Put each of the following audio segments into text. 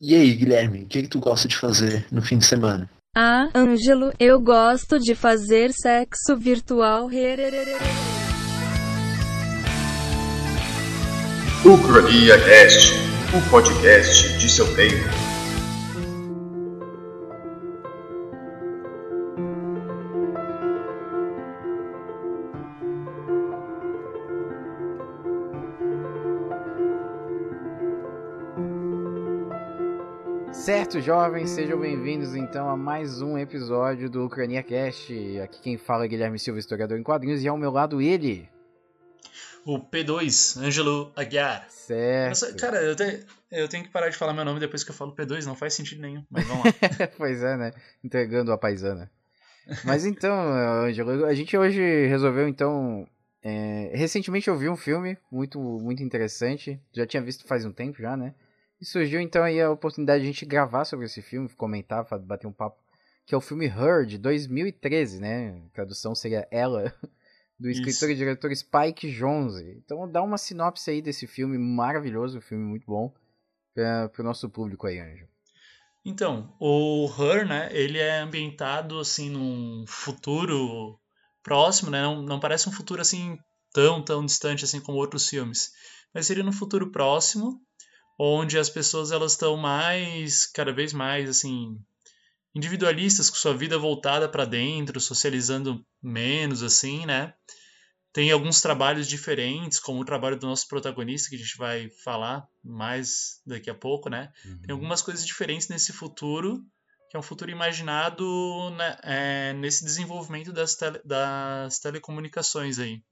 E aí, Guilherme, o que, que tu gosta de fazer no fim de semana? Ah, Ângelo, eu gosto de fazer sexo virtual. Ucrania Cast, o podcast de seu tempo. Certo, jovens, sejam bem-vindos então a mais um episódio do Ucrania Cast. Aqui quem fala é Guilherme Silva, historiador em quadrinhos, e ao meu lado ele. O P2, Ângelo Aguiar. Certo. Nossa, cara, eu, te- eu tenho que parar de falar meu nome depois que eu falo P2, não faz sentido nenhum, mas vamos lá. pois é, né? Entregando a paisana. Mas então, Ângelo, a gente hoje resolveu então. é, Recentemente eu vi um filme muito, muito interessante. Já tinha visto faz um tempo já, né? E surgiu então aí a oportunidade de a gente gravar sobre esse filme, comentar, bater um papo. Que é o filme Her, de 2013, né? A tradução seria Ela, do escritor Isso. e diretor Spike Jonze. Então dá uma sinopse aí desse filme maravilhoso, um filme muito bom, para o nosso público aí, Anjo. Então, o Her, né, ele é ambientado, assim, num futuro próximo, né, não, não parece um futuro, assim, tão, tão distante, assim, como outros filmes, mas seria num futuro próximo, onde as pessoas, elas estão mais, cada vez mais, assim, individualistas, com sua vida voltada para dentro, socializando menos, assim, né, tem alguns trabalhos diferentes, como o trabalho do nosso protagonista, que a gente vai falar mais daqui a pouco, né? Tem algumas coisas diferentes nesse futuro, que é um futuro imaginado né, é, nesse desenvolvimento das, tele- das telecomunicações aí.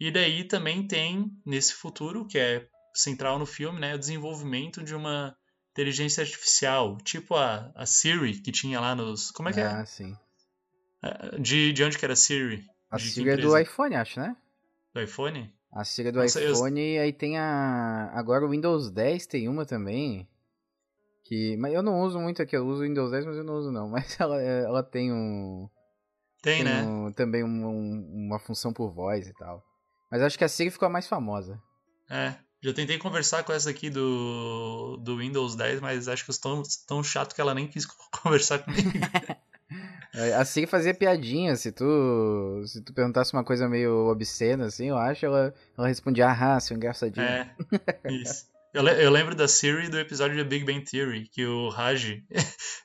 E daí também tem, nesse futuro, que é central no filme, né, o desenvolvimento de uma inteligência artificial, tipo a, a Siri, que tinha lá nos... Como é que Ah, sim. é? De, de onde que era a Siri? A De sigla é do iPhone, acho, né? Do iPhone? A sigla do Nossa, eu- iPhone, e aí tem a. Agora o Windows 10 tem uma também. Que. Mas eu não uso muito aqui, eu uso o Windows 10, mas eu não uso não. Mas ela, ela tem um. Tem, né? um- também um- um- uma função por voz e tal. Mas acho que a Siri ficou a mais famosa. É, já tentei conversar com essa aqui do, do Windows 10, mas acho que eu estou tão, tão chato que ela nem quis conversar comigo. É, A Siri fazia piadinha, se tu. Se tu perguntasse uma coisa meio obscena, assim, eu acho, ela, ela respondia, ah, seu engraçadinho. É, isso. Eu, eu lembro da Siri do episódio de Big Bang Theory, que o Raj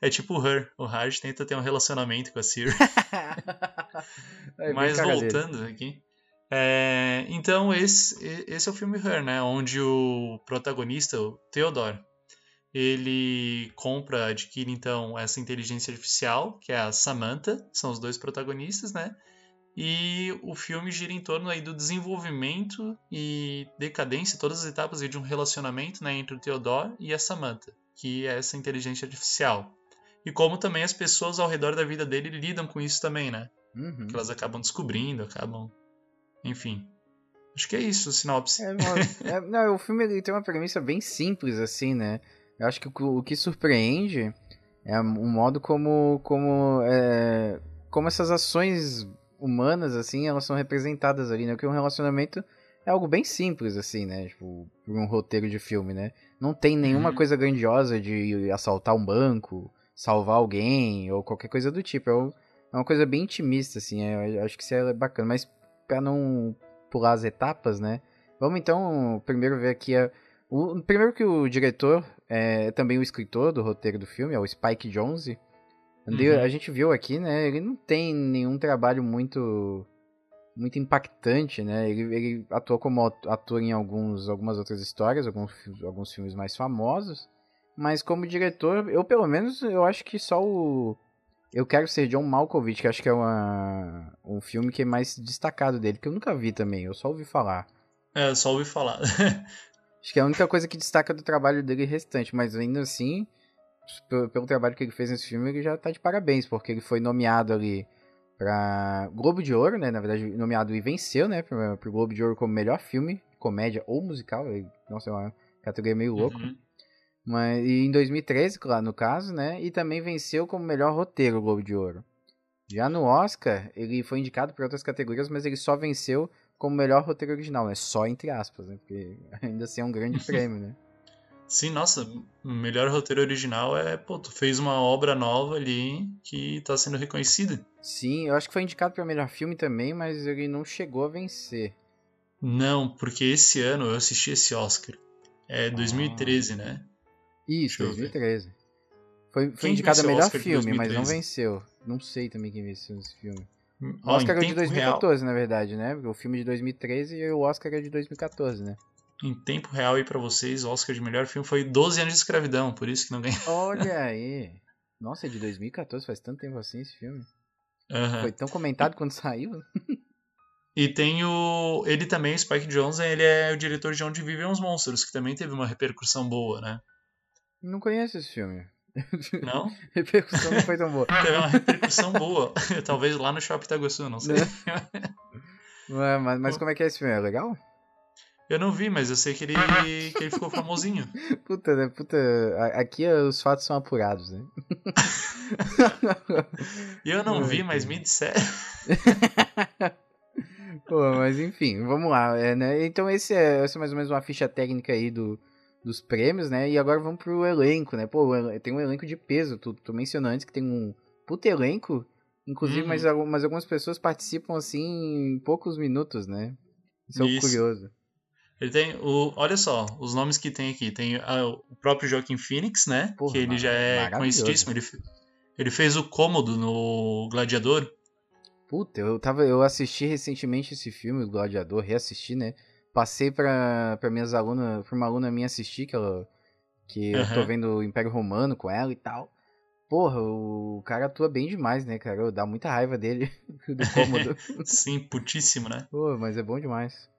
é tipo o Her. O Raj tenta ter um relacionamento com a Siri. É Mas cara dele. voltando aqui. É, então, esse, esse é o filme Her, né? Onde o protagonista, o Theodore, ele compra, adquire então essa inteligência artificial, que é a Samantha, são os dois protagonistas, né? E o filme gira em torno aí do desenvolvimento e decadência, todas as etapas aí de um relacionamento né, entre o Theodore e a Samantha, que é essa inteligência artificial. E como também as pessoas ao redor da vida dele lidam com isso também, né? Uhum. que elas acabam descobrindo, acabam. Enfim. Acho que é isso, sinopse. É, não, é- não, o filme ele tem uma premissa bem simples, assim, né? Eu acho que o, o que surpreende é o modo como, como, é, como essas ações humanas, assim, elas são representadas ali, né? Porque um relacionamento é algo bem simples, assim, né? Tipo, por um roteiro de filme, né? Não tem nenhuma Uhum. coisa grandiosa de assaltar um banco, salvar alguém, ou qualquer coisa do tipo. É, é uma coisa bem intimista, assim, é- eu acho que isso é bacana. Mas pra não pular as etapas, né? Vamos então primeiro ver aqui a, o primeiro que o diretor é também o escritor do roteiro do filme, é o Spike Jonze. Uhum. A gente viu aqui, né? Ele não tem nenhum trabalho muito muito impactante, né? Ele, ele atuou como at- ator em alguns, algumas outras histórias, alguns, alguns filmes mais famosos. Mas como diretor, eu pelo menos, eu acho que só o Eu Quero Ser John Malkovich, que acho que é uma, um filme que é mais destacado dele, que eu nunca vi também, eu só ouvi falar. É, eu só ouvi falar. Acho que é a única coisa que destaca do trabalho dele restante, mas ainda assim, pelo, pelo trabalho que ele fez nesse filme, ele já tá de parabéns, porque ele foi nomeado ali pra Globo de Ouro, né? Na verdade, nomeado e venceu, né? Pro, pro Globo de Ouro como melhor filme, comédia ou musical. Nossa, é uma categoria meio louca. Uhum. Mas, e em 2013, claro, no caso, né? E também venceu como melhor roteiro o Globo de Ouro. Já no Oscar, ele foi indicado para outras categorias, mas ele só venceu como melhor roteiro original, né? Só entre aspas, né? Porque ainda assim é um grande prêmio, né? Sim, nossa, o melhor roteiro original é, pô, tu fez uma obra nova ali que tá sendo reconhecida. Sim, eu acho que foi indicado pra melhor filme também, mas ele não chegou a vencer. Não, porque esse ano eu assisti esse Oscar. É 2013, né? Isso, Deixa eu ver. 2013. Foi, foi indicado a o melhor Oscar filme, mas não 2013? venceu. Não sei também quem venceu esse filme. O Ó, Oscar é de tempo real, 2014, na verdade, né? O filme de 2013 e o Oscar é de 2014, né? em tempo real aí pra vocês, o Oscar de melhor filme foi 12 anos de escravidão, por isso que não ganhou. Olha aí. Nossa, é de 2014, faz tanto tempo assim esse filme. Aham. Foi tão comentado quando saiu. E tem o. Ele também, o Spike Jonze, ele é o diretor de Onde Vivem os Monstros, que também teve uma repercussão boa, né? Não conheço esse filme. Não? Repercussão não foi tão boa. Teve uma repercussão boa. Talvez lá no Shopping Itaguaçu, não sei. Né? Mas, mas, como é que é esse filme? É legal? Eu não vi, mas eu sei que ele, que ele ficou famosinho. Puta, né? Puta. Aqui os fatos são apurados, né? Eu não vi, mas me disseram. Pô, mas enfim, vamos lá. é, né? Então esse é, essa é mais ou menos uma ficha técnica aí do, dos prêmios, né? E agora vamos pro elenco, né? Pô, tem um elenco de peso. Tu, tu mencionou antes que tem um puto elenco. Inclusive, Uhum. mas, algu- mas algumas pessoas participam assim em poucos minutos, né? Isso é Isso. curioso. Ele tem o. Olha só, os nomes que tem aqui. Tem ah, o próprio Joaquim Phoenix, né? Porra, que ele já é conhecidíssimo. Ele, ele fez o cômodo no Gladiador. Puta, eu tava. Eu assisti recentemente esse filme, o Gladiador, reassisti, né? Passei pra, pra minhas alunas, pra uma aluna minha assistir, que ela. Que eu tô vendo o Império Romano com ela e tal. Porra, o cara atua bem demais, né, cara? Dá muita raiva dele, do cômodo. Sim, putíssimo, né? Pô, mas é bom demais.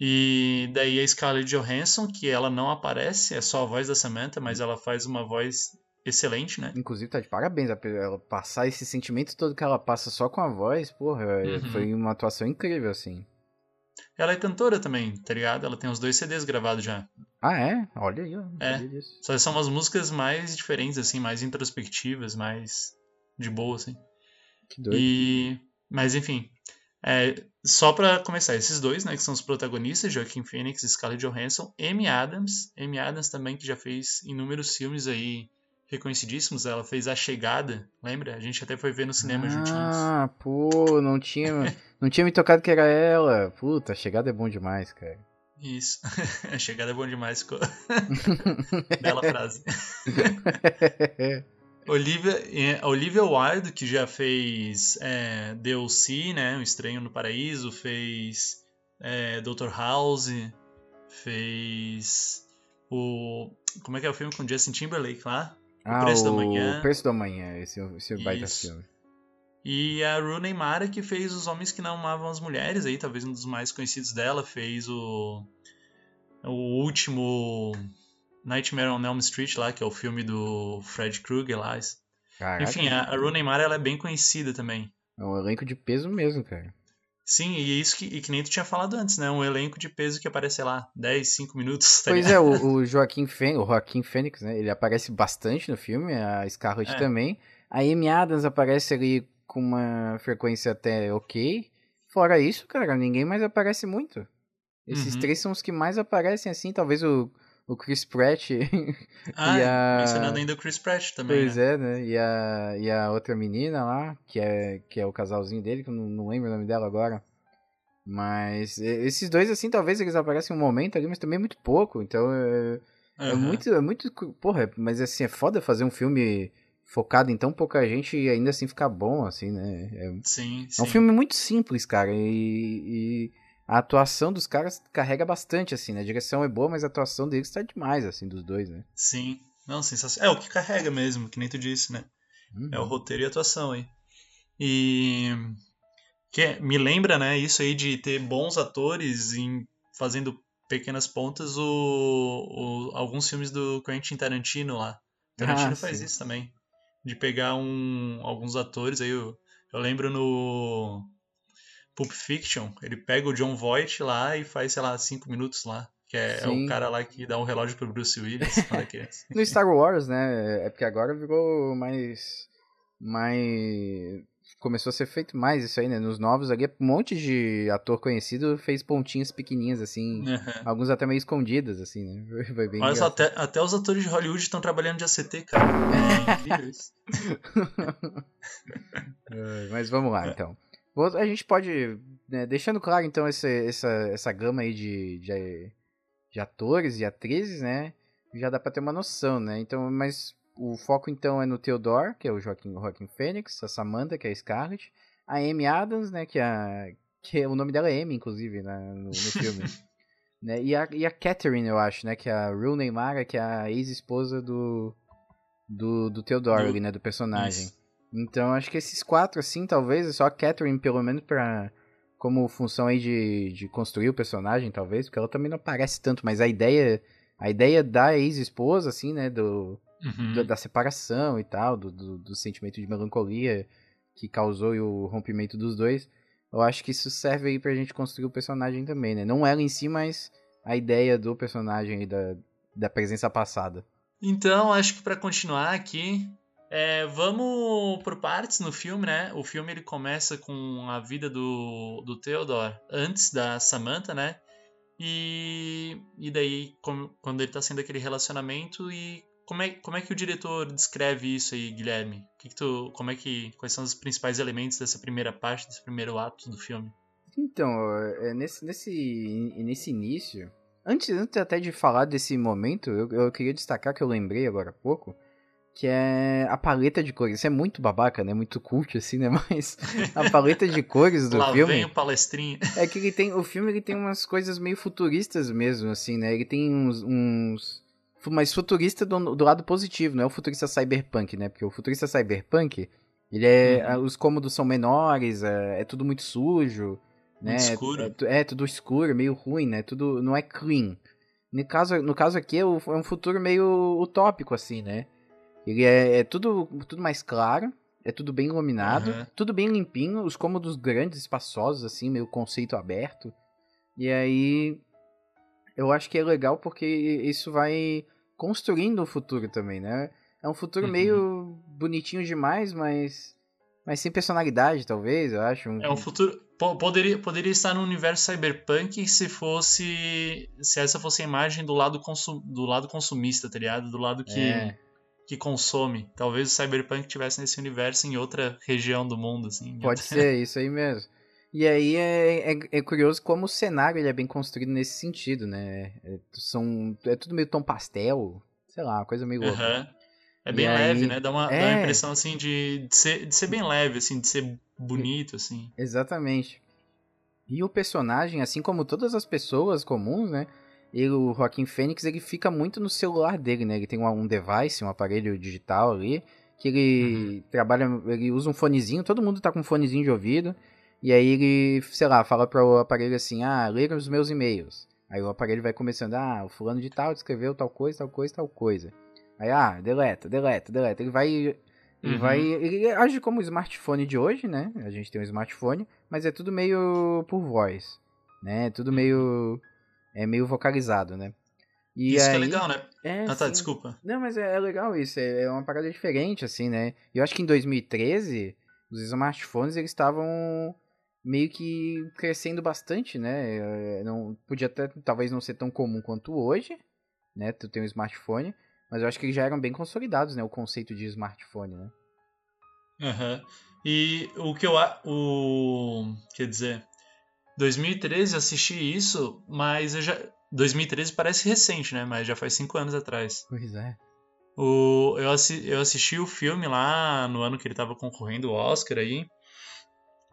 E daí a Scarlett Johansson, que ela não aparece, é só a voz da Samantha, mas ela faz uma voz excelente, né? Inclusive, tá de parabéns. Ela passar esse sentimento todo que ela passa só com a voz, porra, é- Uhum. foi uma atuação incrível, assim. Ela é cantora também, tá ligado? Ela tem os dois CDs gravados já. Ah, é? Olha aí, ó. Não É. sabia disso. Só são umas músicas mais diferentes, assim, mais introspectivas, mais de boa, assim. Que doido. E... Mas enfim, é, só pra começar, esses dois, né, que são os protagonistas, Joaquin Phoenix e Scarlett Johansson, Amy Adams, Amy Adams também, que já fez inúmeros filmes aí reconhecidíssimos, ela fez A Chegada, lembra? A gente até foi ver no cinema juntinhos. Ah, pô, não tinha, não tinha me tocado que era ela. Puta, a chegada é bom demais, cara. Isso, A Chegada é bom demais. Bela frase. Olivia, é, Olivia Wilde, que já fez é, DLC, né? O Estranho no Paraíso, fez é, Dr. House, fez o. Como é que é o filme com Justin Timberlake lá? Ah, Preço da Manhã. O Preço da Manhã, esse, esse baita Isso. filme. E a Rooney Mara, que fez Os Homens que Não Amavam as Mulheres, aí, talvez um dos mais conhecidos dela, fez o. O último Nightmare on Elm Street lá, que é o filme do Fred Krueger lá. Caraca, Enfim, a, a Rooney Mara ela é bem conhecida também. é um elenco de peso mesmo, cara. Sim, e é isso que, e que nem tu tinha falado antes, né? Um elenco de peso que aparece, lá, 10, 5 minutos, tá Pois ligado? é, o, o Joaquim Fênix, o Joaquim Fênix, né? Ele aparece bastante no filme, a Scarlett É. também. A Amy Adams aparece ali com uma frequência até ok. Fora isso, cara, ninguém mais aparece muito. Esses Uhum. três são os que mais aparecem, assim. Talvez o, o Chris Pratt Ah, e a- mencionando ainda o Chris Pratt também, Pois né? é, né? E a, e a outra menina lá, que é, que é o casalzinho dele, que eu não, não lembro o nome dela agora. Mas é, esses dois, assim, talvez eles aparecem um momento ali, mas também muito pouco. Então é, é Aham. muito, é muito. Porra, mas assim, é foda fazer um filme focado em tão pouca gente e ainda assim ficar bom, assim, né? É, Sim, é um sim. filme muito simples, cara. E, e a atuação dos caras carrega bastante, assim, né? A direção é boa, mas a atuação deles tá demais, assim, dos dois, né? Sim. Não, sensacional. É o que carrega mesmo, que nem tu disse, né? Uhum. É o roteiro e a atuação aí. E que é- me lembra, né, isso aí de ter bons atores em fazendo pequenas pontas o, o- alguns filmes do Quentin Tarantino lá. Tarantino Ah, faz sim. isso também, de pegar um, alguns atores aí eu, eu lembro no Pulp Fiction, ele pega o John Voight lá e faz, sei lá, cinco minutos lá, que é, é o cara lá que dá um relógio pro Bruce Willis é criança. No Star Wars, né? É porque agora virou mais. Mais. começou a ser feito mais isso aí, né? Nos novos ali, um monte de ator conhecido fez pontinhas pequenininhas, assim. Uhum. Alguns até meio escondidas, assim, né? Foi bem Olha só, engraçado. até, até os atores de Hollywood estão trabalhando de ACT, cara. É. É, Mas vamos lá, então. A gente pode, né, deixando claro, então, essa, essa, essa gama aí de, de, de atores e atrizes, né? Já dá pra ter uma noção, né? Então, mas o foco, então, é no Theodore, que é o Joaquim, o Joaquim Fênix, a Samantha, que é a Scarlett, a Amy Adams, né, que é, a, que é- o nome dela é Amy, inclusive, na, no, no filme. né? E, a, e a Catherine, eu acho, né, que é a Rue Neymar, que é a ex-esposa do, do, do Theodore, Do- ali, né, do personagem. Isso. Então, acho que esses quatro, assim, talvez, só a Catherine, pelo menos, pra, como função aí de, de construir o personagem, talvez, porque ela também não aparece tanto, mas a ideia, a ideia da ex-esposa, assim, né, do, Uhum. da, da separação e tal, do, do, do sentimento de melancolia que causou o rompimento dos dois, eu acho que isso serve aí pra gente construir o personagem também, né? Não ela em si, mas a ideia do personagem e da, da presença passada. Então, acho que pra continuar aqui, é, vamos por partes no filme, né? O filme ele começa com a vida do, do Theodore antes da Samantha, né? E, e daí, quando ele tá sendo aquele relacionamento e como é, como é que o diretor descreve isso aí, Guilherme? Que que tu, como é que, quais são os principais elementos dessa primeira parte, desse primeiro ato do filme? Então, é, nesse, nesse, nesse início, antes, antes até de falar desse momento, eu, eu queria destacar que eu lembrei agora há pouco, que é a paleta de cores. Isso é muito babaca, né? Muito cult, assim, né? Mas a paleta de cores do Lá filme... vem o palestrinho. É que ele tem. O filme ele tem umas coisas meio futuristas mesmo, assim, né? Ele tem uns. uns mas futurista do, do lado positivo, não é o futurista cyberpunk, né? Porque o futurista cyberpunk, ele é. Uhum. Os cômodos são menores, é, é tudo muito sujo, né? Muito escuro. É, é tudo escuro, meio ruim, né? Tudo. Não é clean. No caso, no caso aqui é é um futuro meio utópico, assim, né? Ele é, é tudo, tudo mais claro, é tudo bem iluminado, Aham. tudo bem limpinho, os cômodos grandes, espaçosos, assim, meio conceito aberto. E aí, eu acho que é legal porque isso vai construindo o futuro também, né? É um futuro Uhum. meio bonitinho demais, mas, mas sem personalidade, talvez, eu acho. É um futuro. po- Poderia, poderia estar no universo cyberpunk se fosse. Se essa fosse a imagem do lado, do lado consumista, tá ligado? Do lado que, É. que consome. Talvez o cyberpunk tivesse nesse universo em outra região do mundo, assim. Pode outra- ser, isso aí mesmo. E aí é, é, é curioso como o cenário ele é bem construído nesse sentido, né? É, são, é tudo meio tom pastel, sei lá, uma coisa meio louca. Aham. É E bem aí- leve, né? Dá uma, dá É. uma impressão assim de, de, ser, de ser bem leve, assim, de ser bonito, assim. Exatamente. E o personagem, assim como todas as pessoas comuns, né? Ele, o Joaquim Fênix, ele fica muito no celular dele, né? Ele tem um, um device, um aparelho digital ali, que ele trabalha, ele usa um fonezinho, todo mundo tá com um fonezinho de ouvido, e aí ele, sei lá, fala para o aparelho assim, ah, leia os meus e-mails. Aí o aparelho vai começando, ah, o fulano de tal escreveu tal coisa, tal coisa, tal coisa. Aí, ah, deleta, deleta, deleta. Ele vai ele Uhum. vai. Ele age como o smartphone de hoje, né? A gente tem um smartphone, mas é tudo meio por voz. Né? É tudo meio. É meio vocalizado, né? E Isso que é aí- legal, né? É, ah, tá, sim. desculpa. Não, mas é, é legal isso. É, é uma parada diferente, assim, né? Eu acho que em 2013, os smartphones eles estavam meio que crescendo bastante, né? É, Não, podia até talvez não ser tão comum quanto hoje, né? Tu tem um smartphone, mas eu acho que eles já eram bem consolidados, né? O conceito de smartphone, né? Aham. E o que eu. O, quer dizer, 2013 eu assisti isso, mas eu já. 2013 parece recente, né? Mas já faz cinco anos atrás. Pois é. O, eu, assi, eu assisti o filme lá no ano que ele tava concorrendo ao Oscar aí.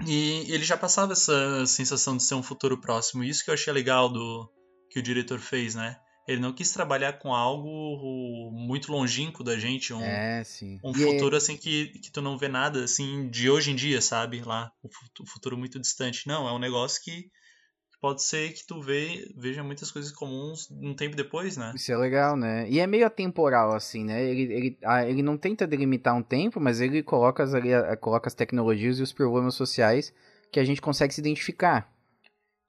E ele já passava essa sensação de ser um futuro próximo. Isso que eu achei legal do que o diretor fez, né? Ele não quis trabalhar com algo muito longínquo da gente, um, É, sim. um é- futuro assim que, que tu não vê nada assim de hoje em dia, sabe? Lá, o fu- o futuro muito distante. Não, é um negócio que pode ser que tu vê, veja muitas coisas comuns um tempo depois, né? Isso é legal, né? E é meio atemporal, assim, né? Ele, ele, ah, ele não tenta delimitar um tempo, mas ele coloca as, ali, ah, coloca as tecnologias e os problemas sociais que a gente consegue se identificar,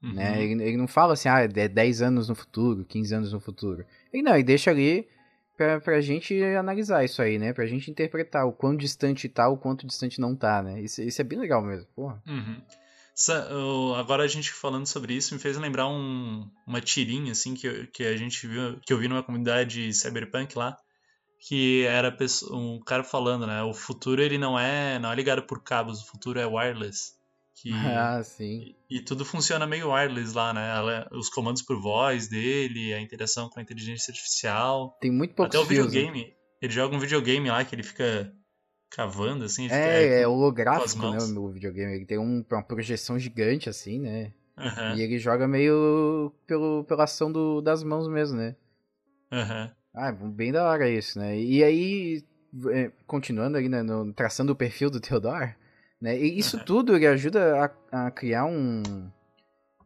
Uhum. né? Ele, ele não fala assim, ah, é 10 anos no futuro, 15 anos no futuro. Ele não, ele deixa ali pra, pra gente analisar isso aí, né? Pra gente interpretar o quão distante tá, o quanto distante não tá, né? Isso, isso é bem legal mesmo, porra. Uhum. Sa- Agora a gente falando sobre isso me fez lembrar um- uma tirinha assim que, eu- que a gente viu, que eu vi numa comunidade cyberpunk lá, que era um cara falando, né? O futuro ele não é não é ligado por cabos, o futuro é wireless. Que, Ah, sim. e tudo funciona meio wireless lá, né? Ela- Os comandos por voz dele, a interação com a inteligência artificial, Tem muito poucos até o né? videogame. Ele joga um videogame lá que ele fica cavando assim, ele fica- É, é holográfico, né, o videogame. Ele tem um- uma projeção gigante, assim, né? Aham, E ele joga meio pelo, pela ação do, das mãos mesmo, né? aham. Ah, bem da hora isso, né? E aí, é, continuando ali, né, no- traçando o perfil do Theodore, né? E isso tudo ele ajuda a, a criar um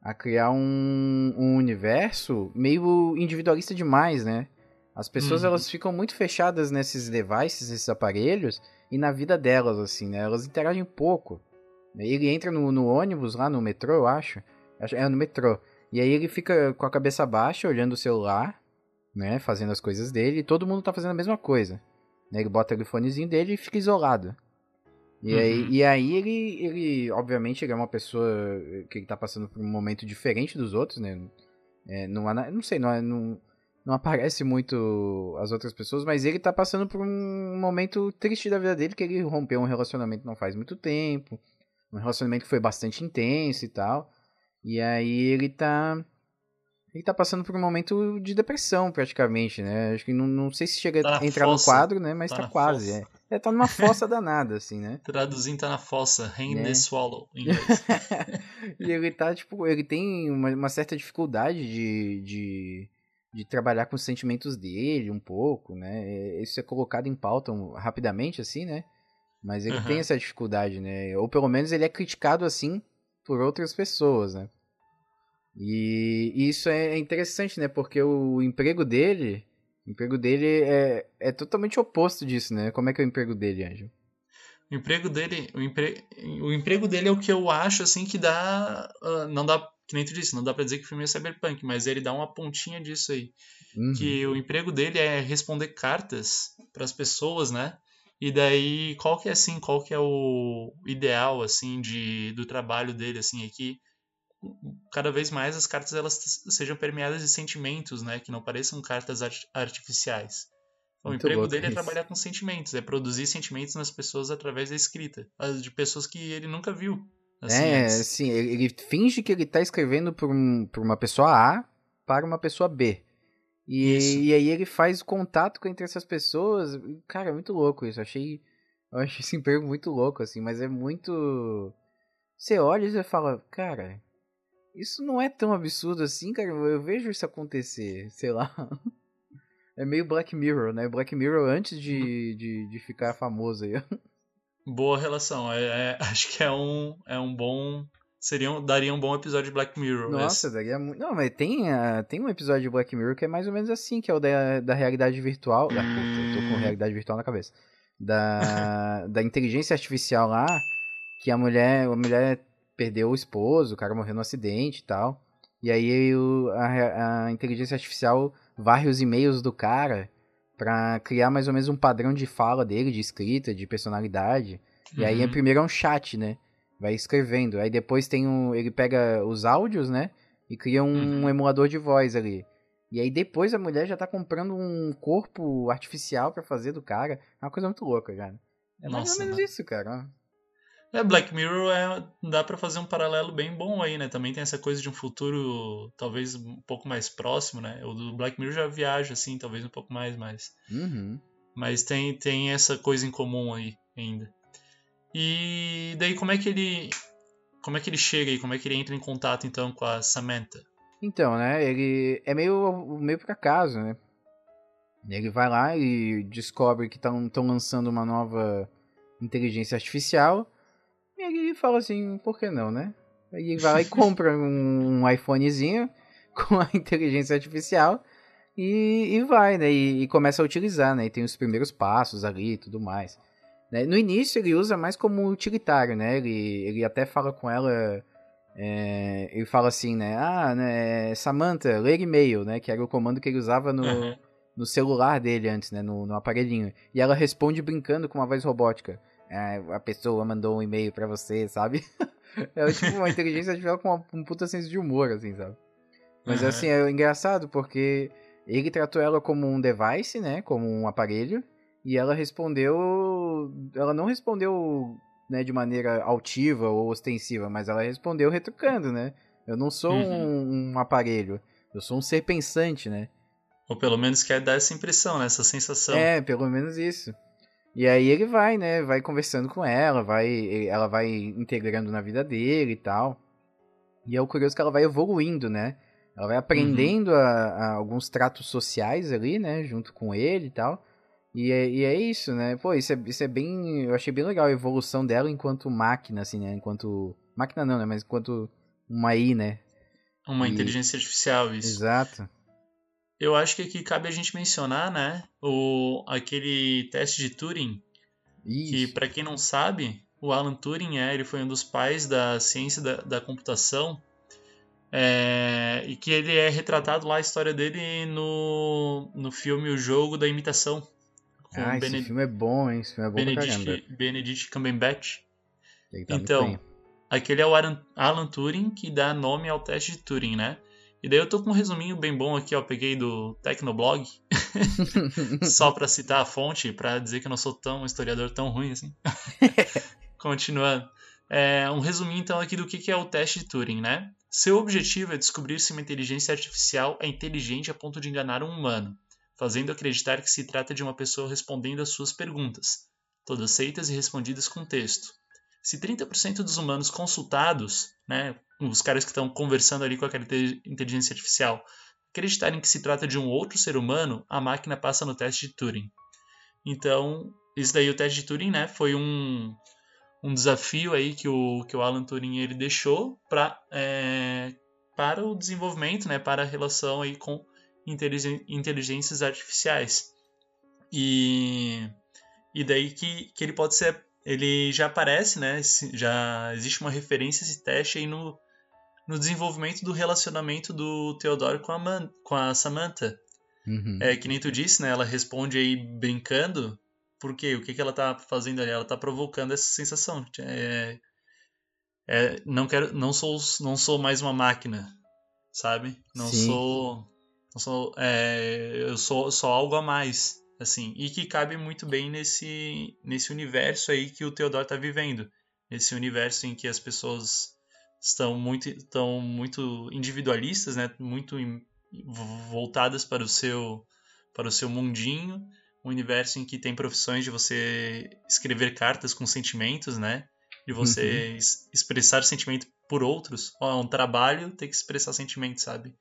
a criar um, um universo meio individualista demais, né? As pessoas Uhum. elas ficam muito fechadas nesses devices, nesses aparelhos e na vida delas assim, né? Elas interagem pouco. Ele entra no, no ônibus lá no metrô, eu acho. É no metrô. E aí ele fica com a cabeça baixa, olhando o celular, né? Fazendo as coisas dele, e todo mundo tá fazendo a mesma coisa. Né? Ele bota o fonezinho dele e fica isolado. E, aí, Uhum. e aí ele, ele, obviamente, ele é uma pessoa que ele tá passando por um momento diferente dos outros, né? É, não, não sei, não, não, não aparece muito as outras pessoas, mas ele tá passando por um momento triste da vida dele, que ele rompeu um relacionamento não faz muito tempo. Um relacionamento que foi bastante intenso e tal. E aí ele tá. Ele tá passando por um momento de depressão, praticamente, né? Acho que não, não sei se chega Tá a entrar fossa. no quadro, né? Mas Tá tá, quase. fossa. É. É, tá numa fossa danada, assim, né? Traduzindo tá na fossa, hand Né? the swallow, em inglês. e ele tá, tipo, ele tem uma, uma certa dificuldade de, de, de trabalhar com os sentimentos dele um pouco, né? É, Isso é colocado em pauta rapidamente, assim, né? Mas ele Aham. tem essa dificuldade, né? Ou pelo menos ele é criticado assim por outras pessoas, né? E, e isso é interessante, né? Porque o emprego dele, o emprego dele é, é totalmente oposto disso, né? Como é que é o emprego dele, Anjo? O emprego dele, o, empre... o emprego dele é o que eu acho assim que dá, ah, não dá, que nem tu disse, não dá pra dizer que o filme é cyberpunk, mas ele dá uma pontinha disso aí, Uhum. que o emprego dele é responder cartas pras pessoas, né? E daí qual que é assim, qual que é o ideal assim de do trabalho dele assim aqui? Cada vez mais as cartas elas sejam permeadas de sentimentos, né? Que não pareçam cartas art- artificiais. Então, o emprego dele é isso. trabalhar com sentimentos, é produzir sentimentos nas pessoas através da escrita, de pessoas que ele nunca viu. Assim, é, antes. assim, ele, finge que ele tá escrevendo por, um, por uma pessoa A para uma pessoa B. E, e aí ele faz o contato entre essas pessoas. Cara, é muito louco isso. Eu achei. Eu achei esse emprego muito louco, assim, mas é muito. Você olha e você fala, cara, isso não é tão absurdo assim, cara. Eu vejo isso acontecer, sei lá. É meio Black Mirror, né? Black Mirror antes de, de, de ficar famoso aí. Boa relação. É, é- acho que é um, é um bom. Seria um- daria um bom episódio de Black Mirror. Nossa, esse. daria muito. Não, mas tem, ah, tem um episódio de Black Mirror que é mais ou menos assim, que é o da, da realidade virtual. Ah, puta, eu tô com realidade virtual na cabeça. Da, da inteligência artificial lá, que a mulher, a mulher perdeu o esposo, o cara morreu no acidente e tal. E aí o- a, a inteligência artificial varre os e-mails do cara pra criar mais ou menos um padrão de fala dele, de escrita, de personalidade. E aí, Uhum. primeiro é um chat, né? Vai escrevendo. Aí depois tem um. Ele pega os áudios, né? E cria um Uhum. emulador de voz ali. E aí depois a mulher já tá comprando um corpo artificial pra fazer do cara. É uma coisa muito louca, cara. É mais ou menos né? isso, cara. É, Black Mirror é, dá pra fazer um paralelo bem bom aí, né? Também tem essa coisa de um futuro talvez um pouco mais próximo, né? O do Black Mirror já viaja assim, talvez um pouco mais, mas Uhum. mas tem tem essa coisa em comum aí ainda. E daí como é que ele como é que ele chega aí? Como é que ele entra em contato então com a Samantha? Então, né? Ele é meio, meio por acaso, né? Ele vai lá e descobre que estão lançando uma nova inteligência artificial. E ele fala assim, por que não, né? Aí ele vai lá e compra um, um iPhonezinho com a inteligência artificial e, e vai, né? E, e começa a utilizar, né? E tem os primeiros passos ali e tudo mais. né? No início ele usa mais como utilitário, né? Ele, ele até fala com ela é, ele fala assim, né? Ah, né, Samantha, ler e-mail, né? Que era o comando que ele usava no, Aham. no celular dele antes, né? No, no aparelhinho. E ela responde brincando com uma voz robótica. É, a pessoa mandou um e-mail para você, sabe? é tipo uma inteligência artificial com uma, um puta senso de humor, assim, sabe? Mas uhum. assim, é engraçado porque ele tratou ela como um device, né? Como um aparelho. E ela respondeu. Ela não respondeu né, de maneira altiva ou ostensiva, mas ela respondeu retrucando, né? Eu não sou uhum. um, um, aparelho, eu sou um ser pensante, né? Ou pelo menos quer dar essa impressão, né? Essa sensação. É, pelo menos isso. E aí ele vai, né? Vai conversando com ela, vai, ela vai integrando na vida dele e tal. E é o curioso que ela vai evoluindo, né? Ela vai aprendendo uhum. a, a, alguns tratos sociais ali, né? Junto com ele e tal. E é, e é isso, né? Pô, isso é, isso é bem. Eu achei bem legal a evolução dela enquanto máquina, assim, né? Enquanto. Máquina não, né? Mas enquanto uma I, né? Uma e... inteligência artificial, isso. Exato. Eu acho que aqui cabe a gente mencionar, né? O, aquele teste de Turing. Isso. Que, para quem não sabe, o Alan Turing é, ele foi um dos pais da ciência da, da computação. É, e que ele é retratado lá a história dele no, no filme O Jogo da Imitação. Ah, esse Bened... filme é bom, hein? Esse filme é bom Benedict, Benedict Cumberbatch. Tá então, aquele é o Alan Turing que dá nome ao teste de Turing, né? E daí eu tô com um resuminho bem bom aqui, ó, peguei do Tecnoblog, só para citar a fonte, para dizer que eu não sou tão um historiador tão ruim assim. Continuando. É, um resuminho então aqui do que é o teste de Turing, né? Seu objetivo é descobrir se uma inteligência artificial é inteligente a ponto de enganar um humano, fazendo acreditar que se trata de uma pessoa respondendo às suas perguntas, todas feitas e respondidas com texto. Se 30% dos humanos consultados, né, os caras que estão conversando ali com aquela inteligência artificial, acreditarem que se trata de um outro ser humano, a máquina passa no teste de Turing. Então, isso daí, o teste de Turing, né, foi um, um desafio aí que o, que o Alan Turing ele deixou pra, é, para o desenvolvimento, né, para a relação aí com inteligências artificiais. E, e daí que, que ele pode ser ele já aparece, né? Já existe uma referência a esse teste aí no, no desenvolvimento do relacionamento do Theodore com a, Man, com a Samantha. Uhum. É, que nem tu disse, né? Ela responde aí brincando. Por quê? O que, que ela tá fazendo ali? Ela tá provocando essa sensação. É, é, não quero, não sou, não sou mais uma máquina, sabe? Não Sim. sou, não sou, é, eu sou só algo a mais assim, e que cabe muito bem nesse, nesse universo aí que o Theodore está vivendo, nesse universo em que as pessoas estão muito, estão muito individualistas, né, muito voltadas para o seu para o seu mundinho, um universo em que tem profissões de você escrever cartas com sentimentos, né, de você uhum. expressar sentimento por outros, é um trabalho ter que expressar sentimento, sabe?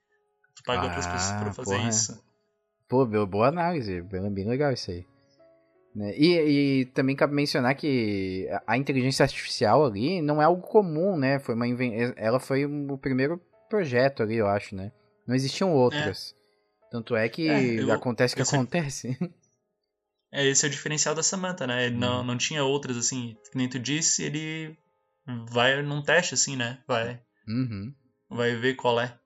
Tu paga ah, outras pessoas para fazer porra. isso. Pô, boa análise, bem legal isso aí. Né? E, e, também cabe mencionar que a inteligência artificial ali não é algo comum, né? Foi uma inven... Ela foi o primeiro projeto ali, eu acho, né? Não existiam outras. É. Tanto é que é, eu, acontece o que acontece. É, esse é o diferencial da Samantha, né? Ele hum. não, não tinha outras, assim, que nem tu disse, ele vai num teste, assim, né? Vai. Uhum. Vai ver qual é.